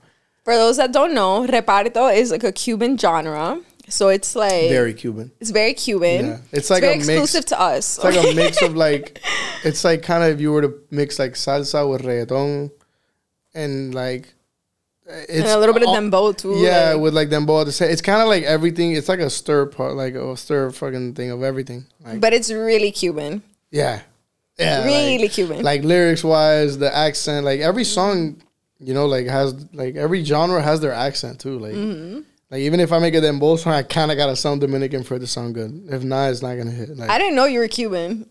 For those that don't know, reparto is like a Cuban genre. So it's like Very Cuban. it's very Cuban. Yeah. It's like very a mix- exclusive to us. It's like a mix of like, it's like kind of if you were to mix like salsa with reggaeton, and like, it's and a little bit of all- dembow too. Yeah, like- with like dembow. at the same- It's kind of like everything. It's like a stir part, like a stir fucking thing of everything. Like, but it's really Cuban. yeah, yeah, really like, Cuban. like lyrics wise, the accent, like every song, you know, like has like every genre has their accent too. Like, Mm-hmm. like even if I make a dembow song, I kind of gotta sound Dominican for it to sound good. If not, it's not gonna hit. Like, I didn't know you were Cuban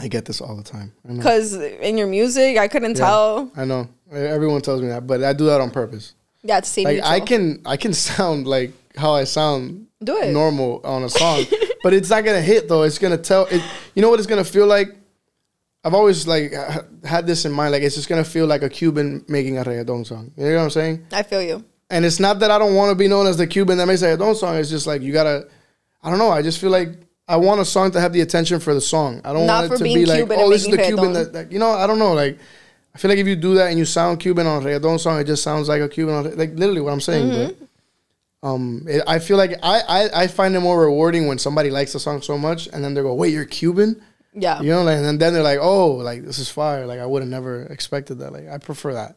I get this all the time. Because in your music, I couldn't Yeah, tell. I know. Everyone tells me that, but I do that on purpose. Yeah, to stay Like neutral. I can, I can sound like how I sound Do it. normal on a song, but it's not gonna hit though. It's gonna tell. It, you know what it's gonna feel like. I've always like had this in mind. Like it's just gonna feel like a Cuban making a reggaeton song. You know what I'm saying? I feel you. And it's not that I don't want to be known as the Cuban that makes a reggaeton song. It's just like you gotta. I don't know. I just feel like I want a song to have the attention for the song. I don't Not want it to be like, oh, this is the making Cuban that, that. You know, I don't know. Like I feel like if you do that and you sound Cuban on a reggaeton song, it just sounds like a Cuban on like literally what I'm saying. Mm-hmm. But Um, it, I feel like I, I I find it more rewarding when somebody likes the song so much and then they go, "Wait, you're Cuban." Yeah. You know, like, and then they're like, "Oh, like this is fire!" Like I would have never expected that. Like I prefer that.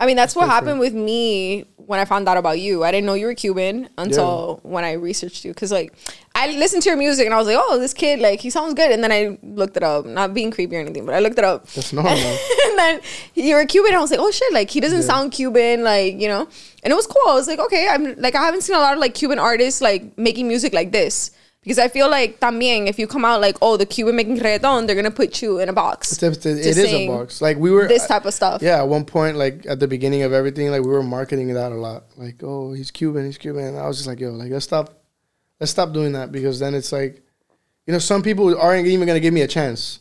I mean, that's what different. happened with me when I found out about you. I didn't know you were Cuban until when I researched you. Cause like I listened to your music and I was like, oh, this kid, like he sounds good. And then I looked it up, not being creepy or anything, but I looked it up. That's normal. and then you were Cuban. I was like, oh shit, like he doesn't sound Cuban, like you know. And it was cool. I was like, okay, I'm like I haven't seen a lot of like Cuban artists like making music like this. Because I feel like también if you come out like oh the Cuban making reggaeton they're gonna put you in a box. It's, it's, it a box. Like we were This type of stuff. Yeah, at one point, like at the beginning of everything, like we were marketing that a lot. Like, oh, he's Cuban, he's Cuban. And I was just like, yo, like let's stop, let's stop doing that because then it's like, you know, some people aren't even gonna give me a chance.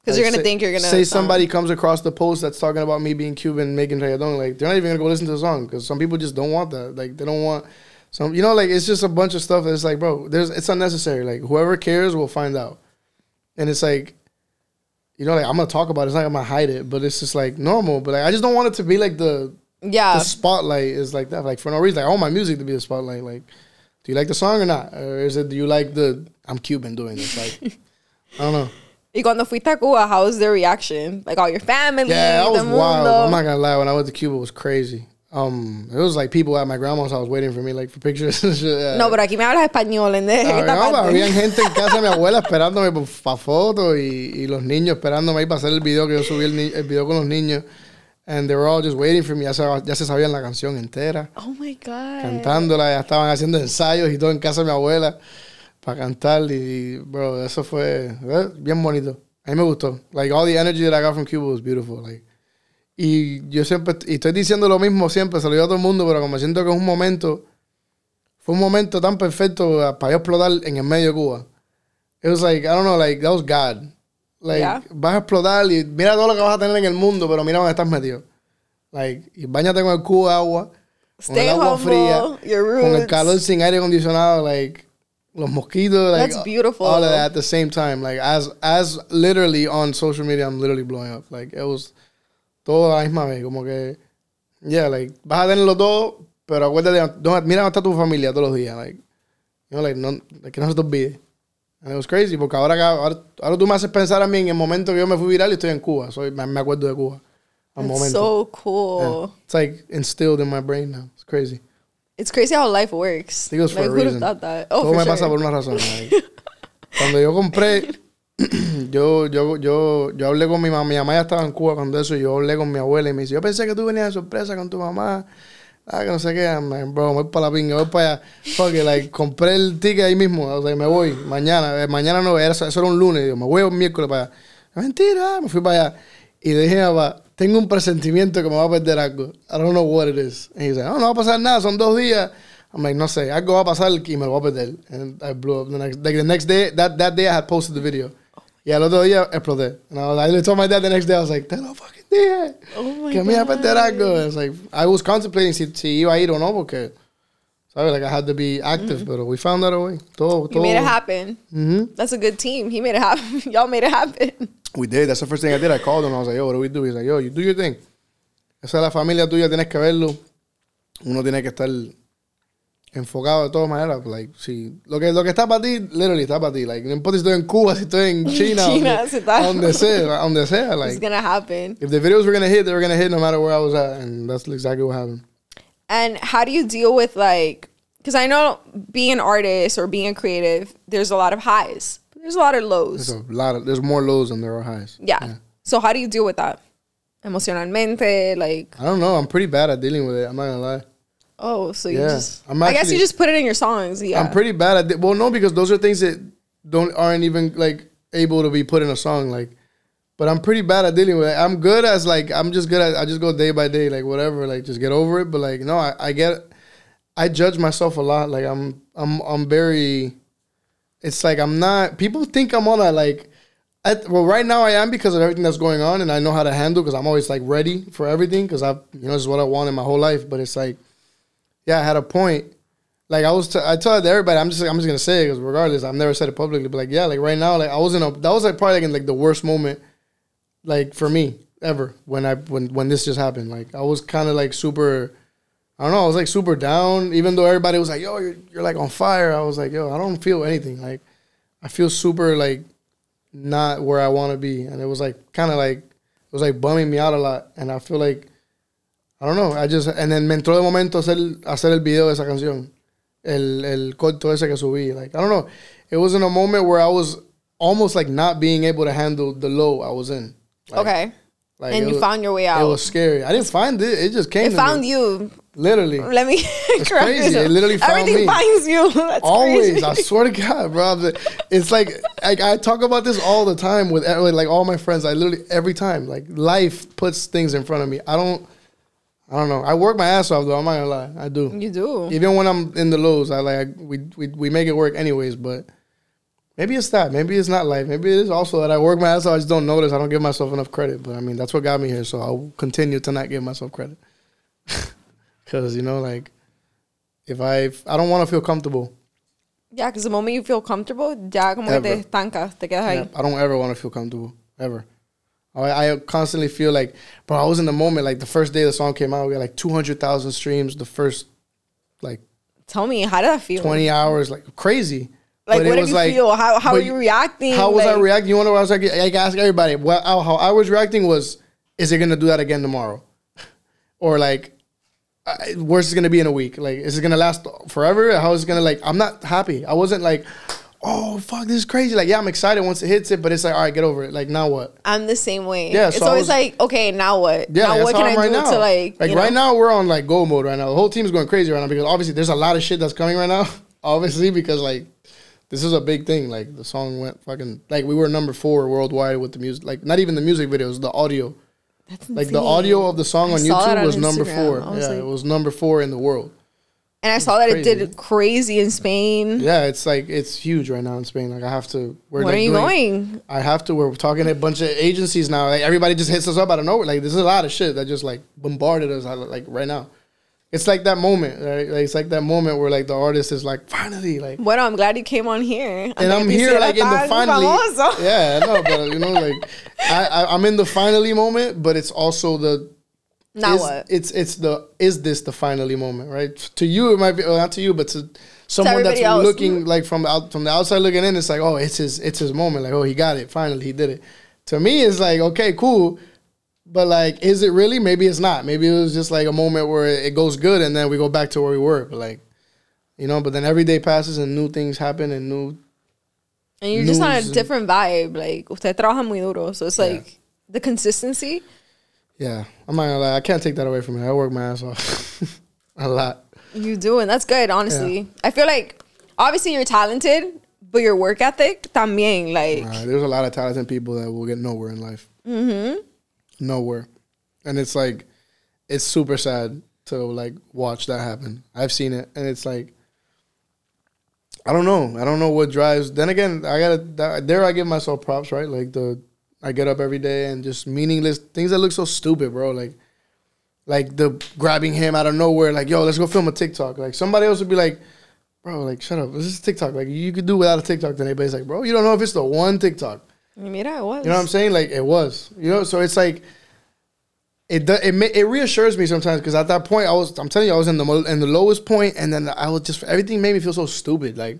Because Like, you're gonna say- think you're gonna say somebody comes across the post that's talking about me being Cuban, making reggaeton. Like they're not even gonna go listen to the song because some people just don't want that. Like they don't want some. You know, like it's just a bunch of stuff that's like, bro, there's it's unnecessary. Like whoever cares will find out, and it's like. You know, like I'm gonna talk about it. It's not I'm gonna hide it, but it's just like normal. But like I just don't want it to be like the Yeah. the spotlight is like that. Like for no reason. Like I want my music to be the spotlight. Like, do you like the song or not? Or is it do you like the I'm Cuban doing this? Like I don't know. Y cuando fuiste a Cuba, how was their reaction? Like all your family, Yeah, that was mundo. wild. I'm not gonna lie. When I went to Cuba, it was crazy. Um, it was like people at my grandma's house waiting for me, like for pictures and shit. Yeah. No, pero aquí me hablas español en había gente en casa de mi abuela esperándome para fotos y, y los niños esperándome ahí para hacer el video que yo subí el, el video con los niños. And they were all just waiting for me. Ya se, ya se sabían la canción entera. Oh my God. cantándola, ya estaban haciendo ensayos y todo en casa de mi abuela para cantar y, bro, eso fue eh, bien bonito. A mí me gustó. Like, all the energy that I got from Cuba was beautiful. Like, y yo siempre, y estoy diciendo lo mismo siempre, se lo digo a todo el mundo, pero como siento que es un momento, fue un momento tan perfecto para yo explotar en el medio de Cuba. It was like, I don't know, like, that was God. Like, Yeah. vas a explotar y mira todo lo que vas a tener en el mundo, pero mira dónde estás metido. Like, y bañate con el cubo de agua, con Stay el agua humble, fría, your con el roots. calor sin aire acondicionado, like, los mosquitos, like, That's beautiful. all of that at the same time. Like, as, as literally on social media, I'm literally blowing up. Like, it was todo a la misma vez, como que, yeah, like, vas a tenerlo todo, pero acuérdate, don't- mira está tu familia todos los días, like, you know, like, no, like, que no se te olvide. And it was crazy, porque ahora, ahora, ahora tú me haces pensar a mí en el momento que yo me fui viral y estoy en Cuba. Soy, me, acuerdo de Cuba. Al momento. so cool. Yeah. It's like instilled in my brain now. It's crazy. It's crazy how life works. think it was for like, a who'd have reason. that? Oh, Todo for me sure. pasa por una razón. like. cuando yo compré, yo, yo, yo, yo hablé con mi mamá. Mi mamá ya estaba en Cuba cuando eso. y Yo hablé con mi abuela y me dice, yo pensé que tú venías de sorpresa con tu mamá. Ah, que no sé qué. Like, bro, voy para la pinga, voy para allá. Fuck it, like, compré el ticket ahí mismo. O sea, me voy mañana. Eh, mañana no, era, eso era un lunes. Digo, me voy el miércoles para allá. Mentira, me fui para allá. Y le dije papá, tengo un presentimiento que me va a perder algo. I don't know what it is. He said, no, no va a pasar nada, son dos días. I'm like, no sé, algo va a pasar y me lo voy a perder. And I blew up the next, like the next day, that, that day I had posted the video. Y al otro día exploté. And I, I told my dad the next day, I was like, te lo fucking dije. Oh my que me iba a perder algo. I was like, I was contemplating si, si iba a ir o no, porque, ¿sabes? Like I had to be active, but we found that a way. Todo, You todo. made it happen. Mhm. That's a good team. He made it happen. Y'all made it happen. We did. That's the first thing I did. I called him. I was like, yo, what do we do? He's like, yo, you do your thing. Esa es la familia tuya, tienes que verlo. Uno tiene que estar enfocado de todas maneras. Like, si, lo, que, lo que está para ti, literally está para ti. Like, no importa si estoy en Cuba, si estoy en China, China, donde, si está- donde sea, donde sea. it's Like, gonna happen. if the videos were going to hit, they were going to hit no matter where I was at. And that's exactly what happened. And how do you deal with like? Because I know being an artist or being a creative, there's a lot of highs. There's a lot of lows. There's a lot of, there's more lows than there are highs. yeah. So how do you deal with that? Emocionalmente, like I don't know. I'm pretty bad at dealing with it. I'm not going to lie. Oh, so you Yeah. just. I'm I guess you just put it in your songs. Yeah. I'm pretty bad at it. Well, no, because those are things that don't aren't even like able to be put in a song. Like, but I'm pretty bad at dealing with it. I'm good as like I'm just good at I just go day by day, like whatever, like just get over it. But like no, I, I get I judge myself a lot. Like I'm I'm I'm very. It's like I'm not. People think I'm on a like. I, well, right now I am because of everything that's going on, and I know how to handle because I'm always like ready for everything because I've you know this is what I want in my whole life. But it's like, yeah, I had a point. Like I was, t- I told everybody, I'm just, I'm just gonna say it because regardless, I've never said it publicly. But like, yeah, like right now, like I was in a, that was like probably like in like the worst moment, like for me ever when I when when this just happened. Like I was kind of like super, I don't know. I was like super down, even though everybody was like, "Yo, you're, you're like on fire." I was like, "Yo, I don't feel anything. Like, I feel super like not where I want to be." And it was like kind of like it was like bumming me out a lot. And I feel like I don't know. I just and then me entró de momento hacer hacer el video de esa canción, el el corto ese que subí. Like I don't know. It was in a moment where I was almost like not being able to handle the low I was in. Like, okay. like, and you was- found your way out. It was scary. I didn't find it. It just came. It found me. you. Literally. Let me correct crazy. It literally found Everything me. finds you. That's Always, crazy. I swear to God, bro. It's like, like I talk about this all the time with like all my friends. I literally every time like life puts things in front of me. I don't, I don't know. I work my ass off though. I'm not gonna lie, I do. You do. Even when I'm in the lows, I like we we we make it work anyways. But maybe it's that. Maybe it's not life. Maybe it is also that I work my ass off. I just don't notice. I don't give myself enough credit. But I mean, that's what got me here. So I'll continue to not give myself credit. Because you know, like, if I I don't want to feel comfortable. Yeah, because the moment you feel comfortable, ya como que te estancas, te quedas ahí. Yeah, I don't ever want to feel comfortable ever. Oh, I, I constantly feel like, bro, I was in the moment. Like the first day the song came out, we got like two hundred thousand streams. The first like Tell me, how did that feel? twenty hours, like crazy. Like, But what did you like- feel? How, how were you reacting? How was I reacting? You wonder what I was like? I ask everybody. Well, how how I was reacting was, is it gonna do that again tomorrow, or like, I- where's it gonna be in a week? Like, is it gonna last forever? How is it gonna like? I'm not happy. I wasn't like, oh fuck, this is crazy. Like, yeah, I'm excited once it hits it, but it's like, all right, get over it. Like now what? I'm the same way. Yeah, it's so always was- like, okay, now what? Yeah, now what can I right do now. to like, like right know? now we're on like go mode right now. The whole team's going crazy right now because obviously there's a lot of shit that's coming right now. obviously because like this is a big thing. Like the song went fucking like we were number four worldwide with the music. Like not even the music videos, the audio. That's Like the audio of the song I on YouTube on was number four. Yeah, like- it was number four in the world. And I saw that it did crazy in Spain. Yeah, it's like it's huge right now in Spain. Like I have to. Where like are you doing- going? I have to. We're talking to a bunch of agencies now. Like everybody just hits us up out of nowhere. Like this is a lot of shit that just like bombarded us uh, like right now. It's like that moment, right? Like it's like that moment where like the artist is like finally like, Bueno, I'm glad you came on here. and I'm here like in the finally. Famoso. Yeah, no, but you know, like I, I I'm in the finally moment, but it's also the Now is- what? It's it's the is this the finally moment, right? To you, it might be well, not to you, but to someone that's else. looking mm-hmm. like from out from the outside looking in, it's like, oh, it's his it's his moment. Like, oh, he got it. Finally, he did it. To me, it's like, okay, cool, but like, is it really? Maybe it's not. Maybe it was just like a moment where it goes good, and then we go back to where we were. But like, you know, but then every day passes and new things happen and new. And you're just on a different vibe. Like, usted trabaja muy duro. So it's like the consistency. Yeah, I'm not gonna lie. I can't take that away from you. I work my ass off a lot. You do, and that's good, honestly. I feel like, obviously, you're talented, but your work ethic también. Like, there's a lot of talented people that will get nowhere in life. Mm-hmm. Nowhere, and it's like, it's super sad to like watch that happen. I've seen it, and it's like, I don't know. I don't know what drives. Then again, I gotta there. I give myself props, right? Like the I get up every day and just meaningless things that look so stupid, bro. Like, like the grabbing him out of nowhere, like yo, let's go film a TikTok. Like somebody else would be like, bro, like shut up, this is TikTok. Like you could do without a TikTok. Then everybody's like, bro, you don't know if it's the one TikTok. mira, it was. You know what I'm saying? Like it was. You know, so it's like it do, it it reassures me sometimes because at that point I was I'm telling you I was in the in the lowest point and then I was just everything made me feel so stupid like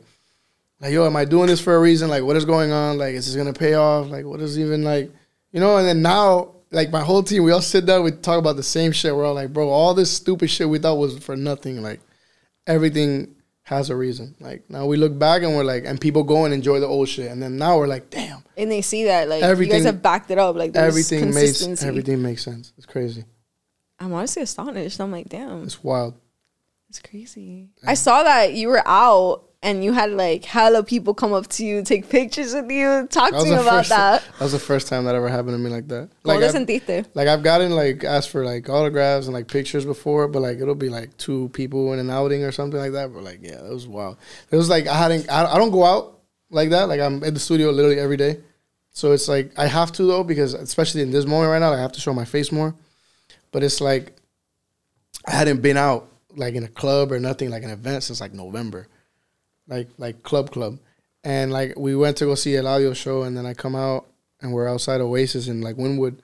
like yo am I doing this for a reason like what is going on like is this gonna pay off like what is even like you know and then now like my whole team we all sit down we talk about the same shit we're all like bro all this stupid shit we thought was for nothing like everything has a reason like now we look back and we're like and people go and enjoy the old shit and then now we're like damn and they see that, like, you guys have backed it up. Like, everything makes everything makes sense. It's crazy. I'm honestly astonished. I'm like, damn, It's wild. it's crazy. I saw that you were out and you had like hella people come up to you, take pictures with you, talk to you about first. that. That was the first time that ever happened to me like that. Like, Like te I've, sentiste? like I've gotten like asked for like autographs and like pictures before, but like it'll be like two people in an outing or something like that. But like yeah, it was wild. It was like I hadn't. I, I don't go out like that. Like I'm in the studio literally every day. So it's like I have to though because especially in this moment right now, I have to show my face more. But it's like I hadn't been out like in a club or nothing like an event since like November, like like club club, and like we went to go see Eladio show, and then I come out and we're outside Oasis in like Wynwood,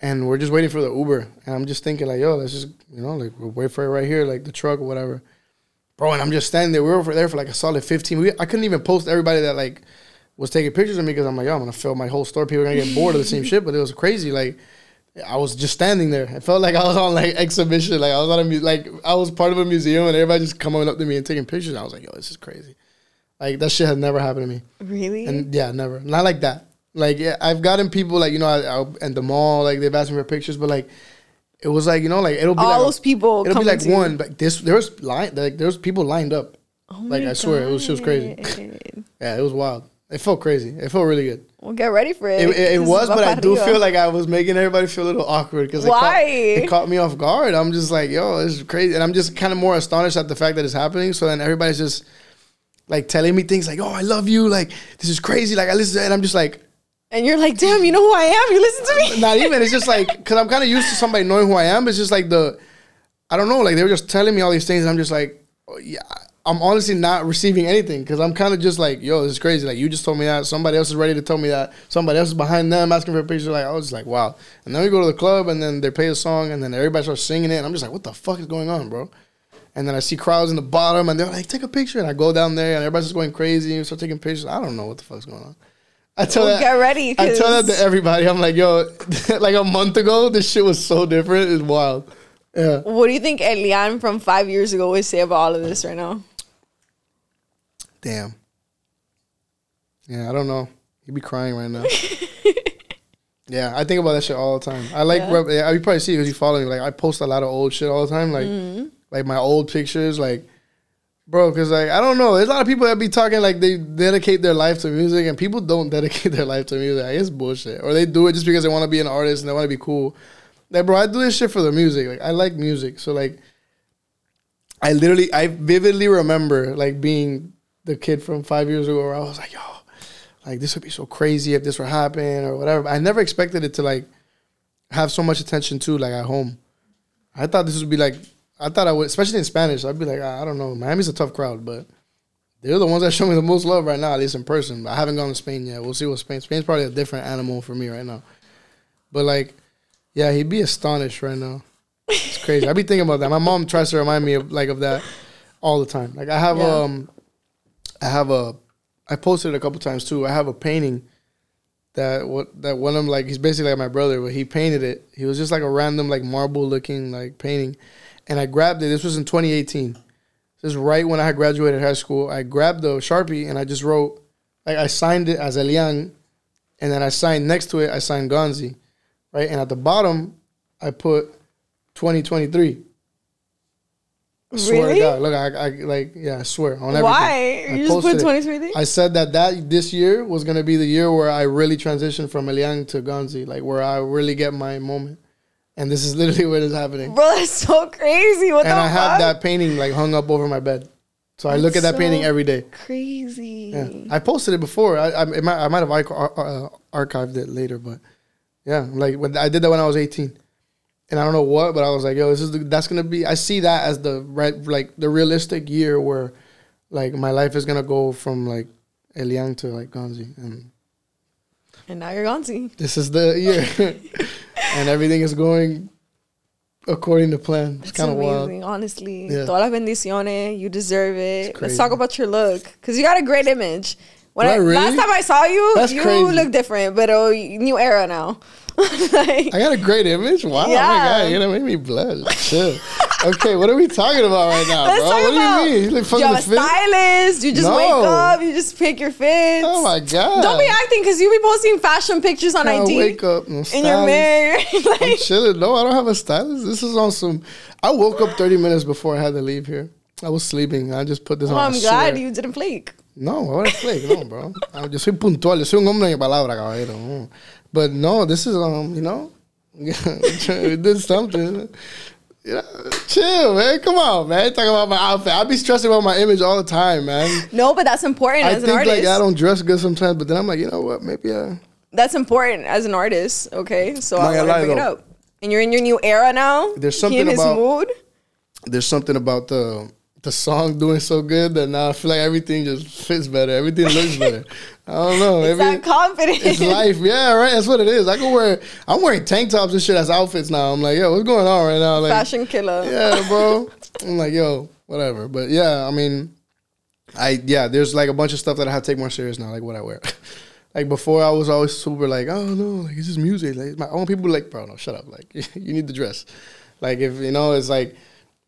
and we're just waiting for the Uber, and I'm just thinking like, yo, let's just you know like we'll wait for it right here, like the truck or whatever, bro. And I'm just standing there. We were over there for like a solid 15. We, I couldn't even post everybody that like was taking pictures of me because I'm like, yo, I'm gonna fill my whole store. People are gonna get bored of the same shit. But it was crazy. Like I was just standing there. I felt like I was on like exhibition. Like I was on a mu- like I was part of a museum, and everybody just coming up to me and taking pictures. I was like, yo, this is crazy. Like that shit had never happened to me. Really? And yeah, never. Not like that. Like yeah, I've gotten people like you know I, I, at the mall like they've asked me for pictures, but like it was like you know like it'll be All like those people It'll be like to one. But this there was line like there was people lined up. Oh like I swear it was shit was crazy. Yeah, it was wild. It felt crazy. It felt really good. Well, get ready for it. It, it, it was, but I do feel like I was making everybody feel a little awkward because it caught, Why? it caught me off guard. I'm just like, yo, this is crazy, and I'm just kind of more astonished at the fact that it's happening. So then everybody's just like telling me things like, oh, I love you, like this is crazy, like I listen, to it, and I'm just like, and you're like, damn, you know who I am? You listen to me? not even. It's just like because I'm kind of used to somebody knowing who I am. It's just like the, I don't know, like they were just telling me all these things, and I'm just like, oh, yeah. I'm honestly not receiving anything because I'm kind of just like, yo, this is crazy. Like you just told me that. Somebody else is ready to tell me that. Somebody else is behind them asking for a picture. Like I was just like, wow. And then we go to the club and then they play a song and then everybody starts singing it and I'm just like, what the fuck is going on, bro? And then I see crowds in the bottom and they're like, take a picture. And I go down there and everybody's just going crazy and start taking pictures. I don't know what the fuck's going on. I tell Well, that, get ready, I tell that to everybody. I'm like, yo, like a month ago, this shit was so different. It's wild. Yeah. What do you think Elian from five years ago would say about all of this right now? Damn. Yeah, I don't know. He'd be crying right now. yeah, I think about that shit all the time. I like, Yeah. rep- yeah, you probably see because you follow me. Like, I post a lot of old shit all the time. Like, Mm-hmm. like my old pictures. Like, bro, because like I don't know. There's a lot of people that be talking like they dedicate their life to music, and people don't dedicate their life to music. Like, it's bullshit. Or they do it just because they want to be an artist and they want to be cool. Like, bro, I do this shit for the music. Like, I like music, so like. I literally, I vividly remember like being the kid from five years ago where I was like, yo, like this would be so crazy if this were happening or whatever. But I never expected it to like have so much attention too, like at home. I thought this would be like, I thought I would, especially in Spanish, I'd be like, I don't know, Miami's a tough crowd, but they're the ones that show me the most love right now, at least in person. But I haven't gone to Spain yet. We'll see what Spain. Spain's probably a different animal for me right now. But like, yeah, he'd be astonished right now. It's crazy. I'd be thinking about that. My mom tries to remind me of like of that all the time. Like I have Yeah. um, I have a, I posted a couple times too. I have a painting that what that one of them like he's basically like my brother, but he painted it. He was just like a random like marble looking like painting, and I grabbed it. This was in 2018. This is right when I had graduated high school. I grabbed the sharpie and I just wrote, like I signed it as Elian, and then I signed next to it. I signed Gonzy, right? And at the bottom, I put 2023. I swear Really? to God, look, I, I like, yeah, I swear on everything. Why? I You just put posted 2023? I said that that this year was gonna be the year where I really transitioned from Elian to Gonzy, like where I really get my moment. And this is literally what is happening. Bro, that's so crazy. What and I fuck? have that painting like hung up over my bed, so I look at that That's painting every day. Crazy. Yeah, I posted it before. I I, it might, I might have ar- uh, archived it later, but yeah, like when I did that when I was eighteen, and I don't know what, but I was like, yo, this is the, that's gonna be. I see that as the right, like the realistic year where, like my life is gonna go from like Elian to like Gonzy, and And now you're Gonzy. this is the year, and everything is going according to plan. It's kind of wild. amazing, honestly. Yeah. Todas las bendiciones. You deserve it. Let's talk about your look. Because you got a great image. When I, I really? Last time I saw you, That's you crazy. look different, but oh, new era now. like, I got a great image. Wow, oh my god, you're gonna make me blush. Okay, what are we talking about right now, Let's bro? talk What about do you mean? You look you fucking have a stylist. You just No. wake up. You just pick your fits. Oh my god. Don't be acting because you be posting fashion pictures on I IG. wake up no in your mirror. I'm chilling. No, I don't have a stylist. This is on some. I woke up 30 minutes before I had to leave here. I was sleeping. I just put this on. I'm glad swear. you didn't flake. No, I flake? No, bro. Yo soy puntual. Yo soy un hombre de palabra, caballero. Mm. But no, this is um, you know, we did something. You know, chill, man. Come on, man. Talk about my outfit. I be stressing about my image all the time, man. No, but that's important I as an think artist. like I don't dress good sometimes, but then I'm like, you know what? Maybe I. that's important as an artist. Okay, so Not I gonna want to lie, bring it up. And you're in your new era now. There's something in his about- mood. There's something about the the song doing so good that now I feel like everything just fits better. Everything looks better. I don't know. It's Every- confidence. it's life. Yeah, right. That's what it is. I can wear. I'm wearing tank tops and shit as outfits now. I'm like, yo, what's going on right now? Like, Fashion killer. yeah, bro. I'm like, yo, whatever. But yeah, I mean, I yeah, there's like a bunch of stuff that I have to take more serious now, like what I wear. like before, I was always super like, oh no, like it's just music. Like my own people like, bro, no, shut up. Like you need to dress. Like if you know, it's like.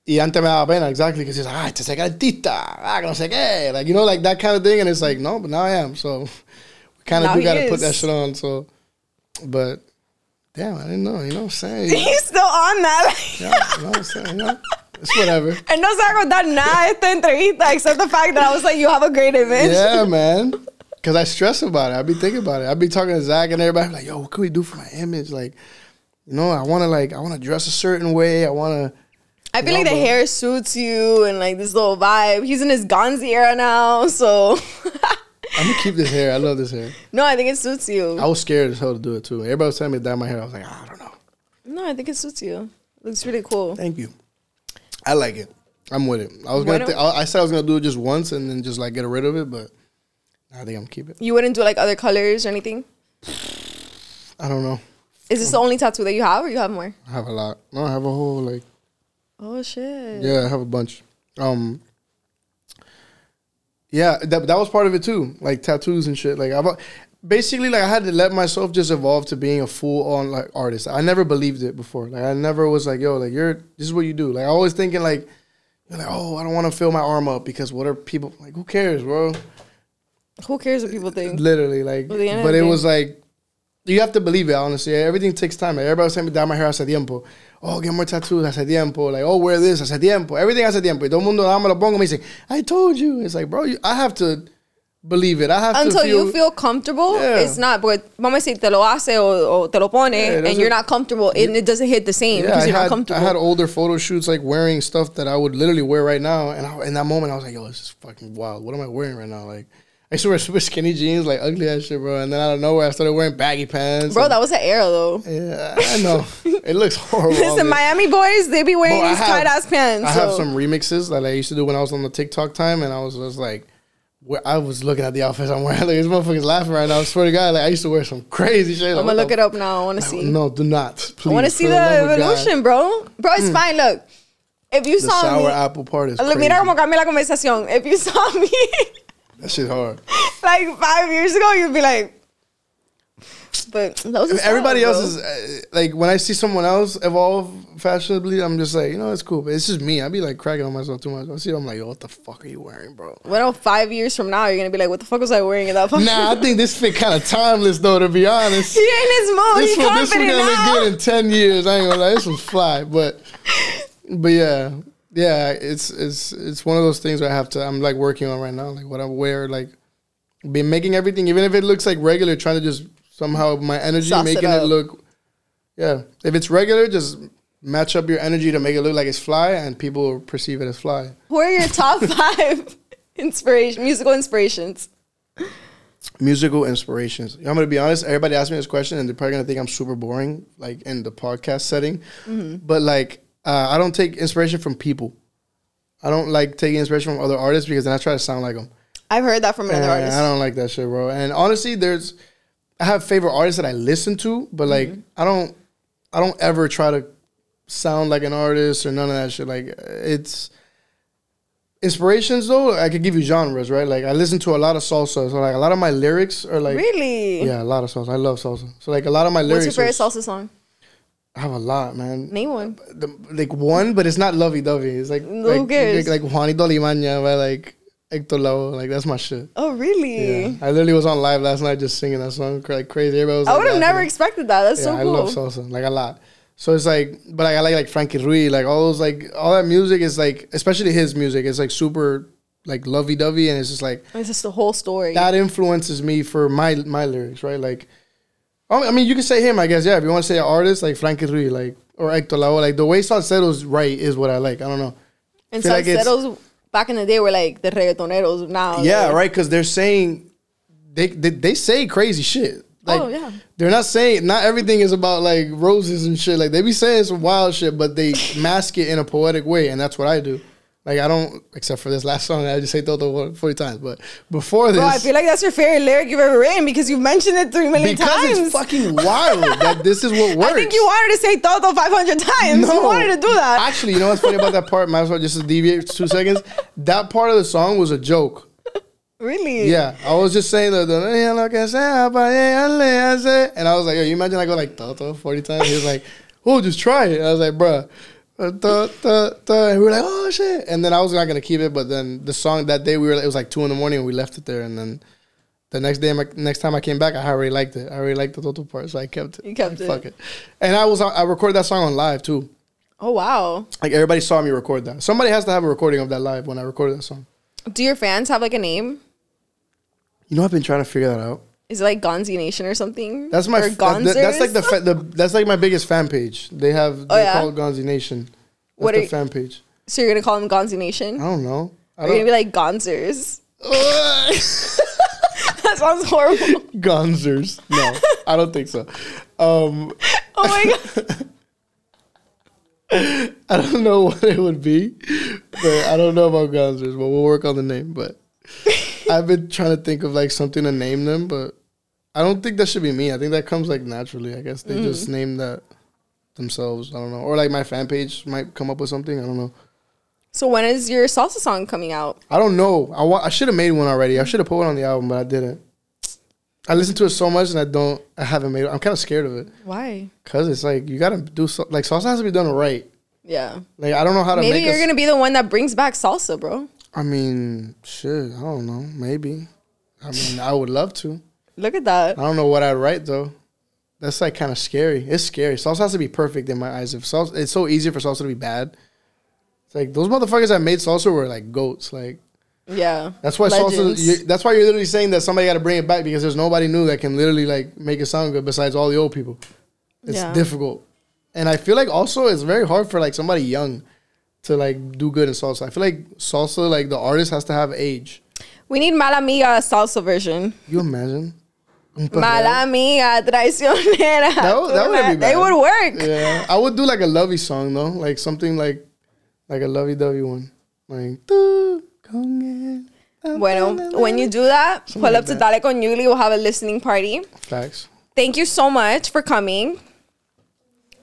Y antes me daba pena, exactly, because he's like, ah, este es artista, ah, no sé qué. Like, you know, like that kind of thing. And it's like, no, but now I am. So we kind of do got to put that shit on. So, but damn, I didn't know. You know what I'm saying? He's still on that. Yeah, you know what I'm saying? Know? It's whatever. And no se va a contar nada de esta entrevista except the fact that I was like, you have a great image. Yeah, man. Cause I stress about it. I be thinking about it. I be talking to Zach and everybody like, yo, what can we do for my image? Like, you know, I wanna like I wanna dress a certain way. I wanna I feel No, like the hair suits you and like this little vibe. He's in his Gonzy era now, so I'm gonna keep this hair. I love this hair. no, I think it suits you. I was scared as hell to do it too. Everybody was telling me to dye my hair. I was like, "Ah, I don't know. No, I think it suits you. Looks really cool. Thank you. I like it. I'm with it. I was gonna. Bueno. Th- I I said I was gonna do it just once and then just like get rid of it, but I think I'm gonna keep it. You wouldn't do like other colors or anything? I don't know. Is this the only tattoo that you have or you have more? I have a lot. No, I have a whole like Oh shit. Yeah, I have a bunch. Um, yeah, that that was part of it too, like tattoos and shit. Like I've basically like I had to let myself just evolve to being a full on like artist. I never believed it before. Like I never was like, yo, like you're this is what you do. Like I always thinking like, you're like, oh, I don't want to fill my arm up because what are people like? Who cares, bro? Who cares what people think? Literally, like, At the end of but it was like, you have to believe it. Honestly, everything takes time. Like, everybody was saying me dye my hair hace tiempo. Oh, get more tattoos hace tiempo. Like, oh, wear this hace tiempo. Everything hace tiempo. Y todo el mundo nada más lo pongo me dice, I told you. It's like, bro, you, I have to believe it. I have Until to feel. you feel comfortable, Yeah. it's not. But vamos a decir, te lo hace o, o te lo pone, Yeah, and you're not comfortable, and it doesn't hit the same yeah, because I you're had, not comfortable. I had older photo shoots like wearing stuff that I would literally wear right now, and I, in that moment I was like, "Yo, this is fucking wild. What am I wearing right now?" Like, I used to wear super skinny jeans, like ugly ass shit, bro. And then out of nowhere, I started wearing baggy pants. Bro, and- that was an era though. yeah, I know. it looks horrible. Listen. Miami boys, they be wearing Bro, these tight ass pants. I have some remixes that I used to do when I was on the TikTok time, and I was just like, where I was looking at the outfits I'm wearing. Like, this motherfucker's laughing right now. I swear to God, like I used to wear some crazy shit. I'm gonna look it up now. I want to see. No, do not. Please, I want to see the God. evolution, bro. Bro, it's mm. fine. Look, if you The saw sour me, apple part is mira cómo cambia la conversación. If you saw me That shit hard. like five years ago, you'd be like, but those are Everybody style, else bro. is uh, like when I see someone else evolve fashionably, I'm just like, you know, it's cool, but it's just me. I'd be like cracking on myself too much. I see, it, I'm like, yo, what the fuck are you wearing, bro? Well, five years from now, you're gonna be like, "What the fuck was I wearing in that?" fucking- Nah, I think this fit kind of timeless though. To be honest, he in his mode. this He's one, this one gonna look good in ten years. I ain't gonna lie, this one's fly, but but yeah, yeah, it's it's it's one of those things I have to. I'm like working on right now, like what I wear, like been making everything, even if it looks like regular, trying to just somehow my energy Sauce making it, up. look. Yeah, if it's regular, just match up your energy to make it look like it's fly, and people will perceive it as fly. Who are your top five inspiration, musical inspirations? musical inspirations. I'm gonna be honest. Everybody asks me this question, and they're probably gonna think I'm super boring, like in the podcast setting. Mm-hmm. But like, uh, I don't take inspiration from people. I don't like taking inspiration from other artists because then I try to sound like them. I've heard that from another And artist. I don't like that shit, bro. And honestly, there's I have favorite artists that I listen to, but like I don't I don't ever try to sound like an artist or none of that shit. Like it's inspirations though. I could give you genres, right? Like I listen to a lot of salsa, so like a lot of my lyrics are like really? yeah, a lot of salsa. I love salsa. So like a lot of my lyrics. What's your favorite are- salsa song? I have a lot, man. Name one. The, like one, but it's not lovey dovey. It's like Who like, cares? like like Juanito Alimaña by like Hector Lavoe. Like that's my shit. Oh, really? Yeah, I literally was on live last night just singing that song like crazy. Everybody was. I like, would have never expected that. That's Yeah, so cool. I love salsa like a lot. So it's like, but like, I like like Frankie Ruiz, like all those like all that music is like, especially his music, is like super like lovey dovey, and it's just like It's just the whole story. that influences me for my my lyrics, right? Like, Oh, I mean, you can say him, I guess. Yeah, if you want to say an artist like Frankie Ruiz, like or Hector Lavoe, like the way salseros right is what I like. I don't know. and feel like back in the day were like the reggaetoneros now. Yeah, They're- right. Because they're saying they, they they say crazy shit. Oh, like, Oh, yeah. They're not saying not everything is about like roses and shit. Like they be saying some wild shit, but they mask it in a poetic way, and that's what I do. Like I don't, except for this last song, I just say todo 40 times. But before this, Bro, I feel like that's your favorite lyric you've ever written because you've mentioned it three million because times. it's fucking wild that this is what works. I think you wanted to say todo 500 times. You wanted to do that. Actually, you know what's funny about that part? Might as well just deviate two seconds. That part of the song was a joke. really? Yeah, I was just saying the, the "Ella lo que sea, pa' ella le hace," and I was like, "Yo, you imagine I go like todo forty times?" He was like, "Oh, just try it." I was like, "Bruh." Uh, duh, duh, duh," And we were like, "Oh shit!" And then I was not gonna keep it, but then the song that day we were, it was like two in the morning, and we left it there. And then the next day, my, next time I came back, I already liked it. I already liked the total part, so I kept it. You kept Fuck it. it. And I was, I recorded that song on live too. Oh, wow. Like everybody saw me record that. Somebody has to have a recording of that live when I recorded that song. Do your fans have like a name? You know, I've been trying to figure that out. Is it like Gonzy Nation or something? That's my or f- that- that- that's like the, fa- the that's like my biggest fan page. They have Oh, they yeah? call it Gonzy Nation. That's What the are- fan page. So you're gonna call them Gonzy Nation? I don't know. I Or you're gonna be like Gonzers? That sounds horrible. Gonzers. No, I don't think so. Um, Oh my god. I don't know what it would be, but I don't know about Gonzers. But we'll work on the name. But I've been trying to think of like something to name them, but I don't think that should be me. I think that comes like naturally. I guess they Mm. just name that themselves. I don't know, or like my fan page might come up with something. I don't know. So when is your salsa song coming out? I don't know. I wa- I should have made one already. I should have put one on the album, but I didn't. I listened to it so much and I don't. I haven't made it. I'm kind of scared of it Why? because it's like you gotta do so, like salsa has to be done right. Yeah. Like I don't know how to Maybe you're us- gonna be the one that brings back salsa, bro. I mean, shit. I don't know. Maybe. I mean, I would love to. Look at that. I don't know what I'd write though. That's like kind of scary. It's scary. Salsa has to be perfect in my eyes. If salsa, it's so easy for salsa to be bad. It's like those motherfuckers that made salsa were like goats. Like Yeah. That's why Legends. salsa. You, that's why you're literally saying that somebody got to bring it back because there's nobody new that can literally like make it sound good besides all the old people. It's Yeah. difficult, and I feel like also it's very hard for like somebody young to like do good in salsa. I feel like salsa, like the artist has to have age. We need Mala Amiga salsa version. You imagine? Mala Amiga traicionera. That would- that wouldn't be They would work. Yeah, I would do like a lovey song though, like something like like a lovey dovey one, like. "Tú con él". Bueno, when you do that, pull like up to. Dale con Yuli. We'll have a listening party. Facts. Thank you so much for coming.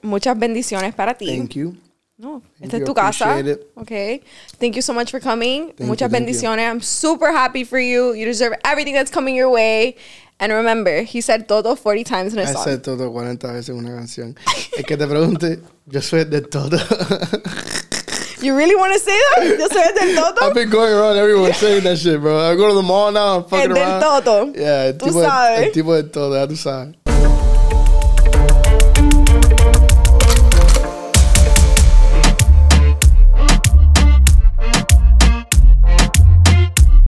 Muchas bendiciones para ti. Thank you. No, Thank esta es tu casa. it. Okay. Thank you so much for coming. Thank Muchas you, thank you. bendiciones. I'm super happy for you. You deserve everything that's coming your way. And remember, he said todo 40 times in his I song. said todo 40 veces en una canción. Es que te pregunte, yo soy de todo. you really want to say that? Yo soy del I've been going around everyone saying that shit, bro. I go to the mall now, I'm fucking El del around. todo. Yeah, el Tú tipo, de, sabes. el tipo de todo, ya tú sabes.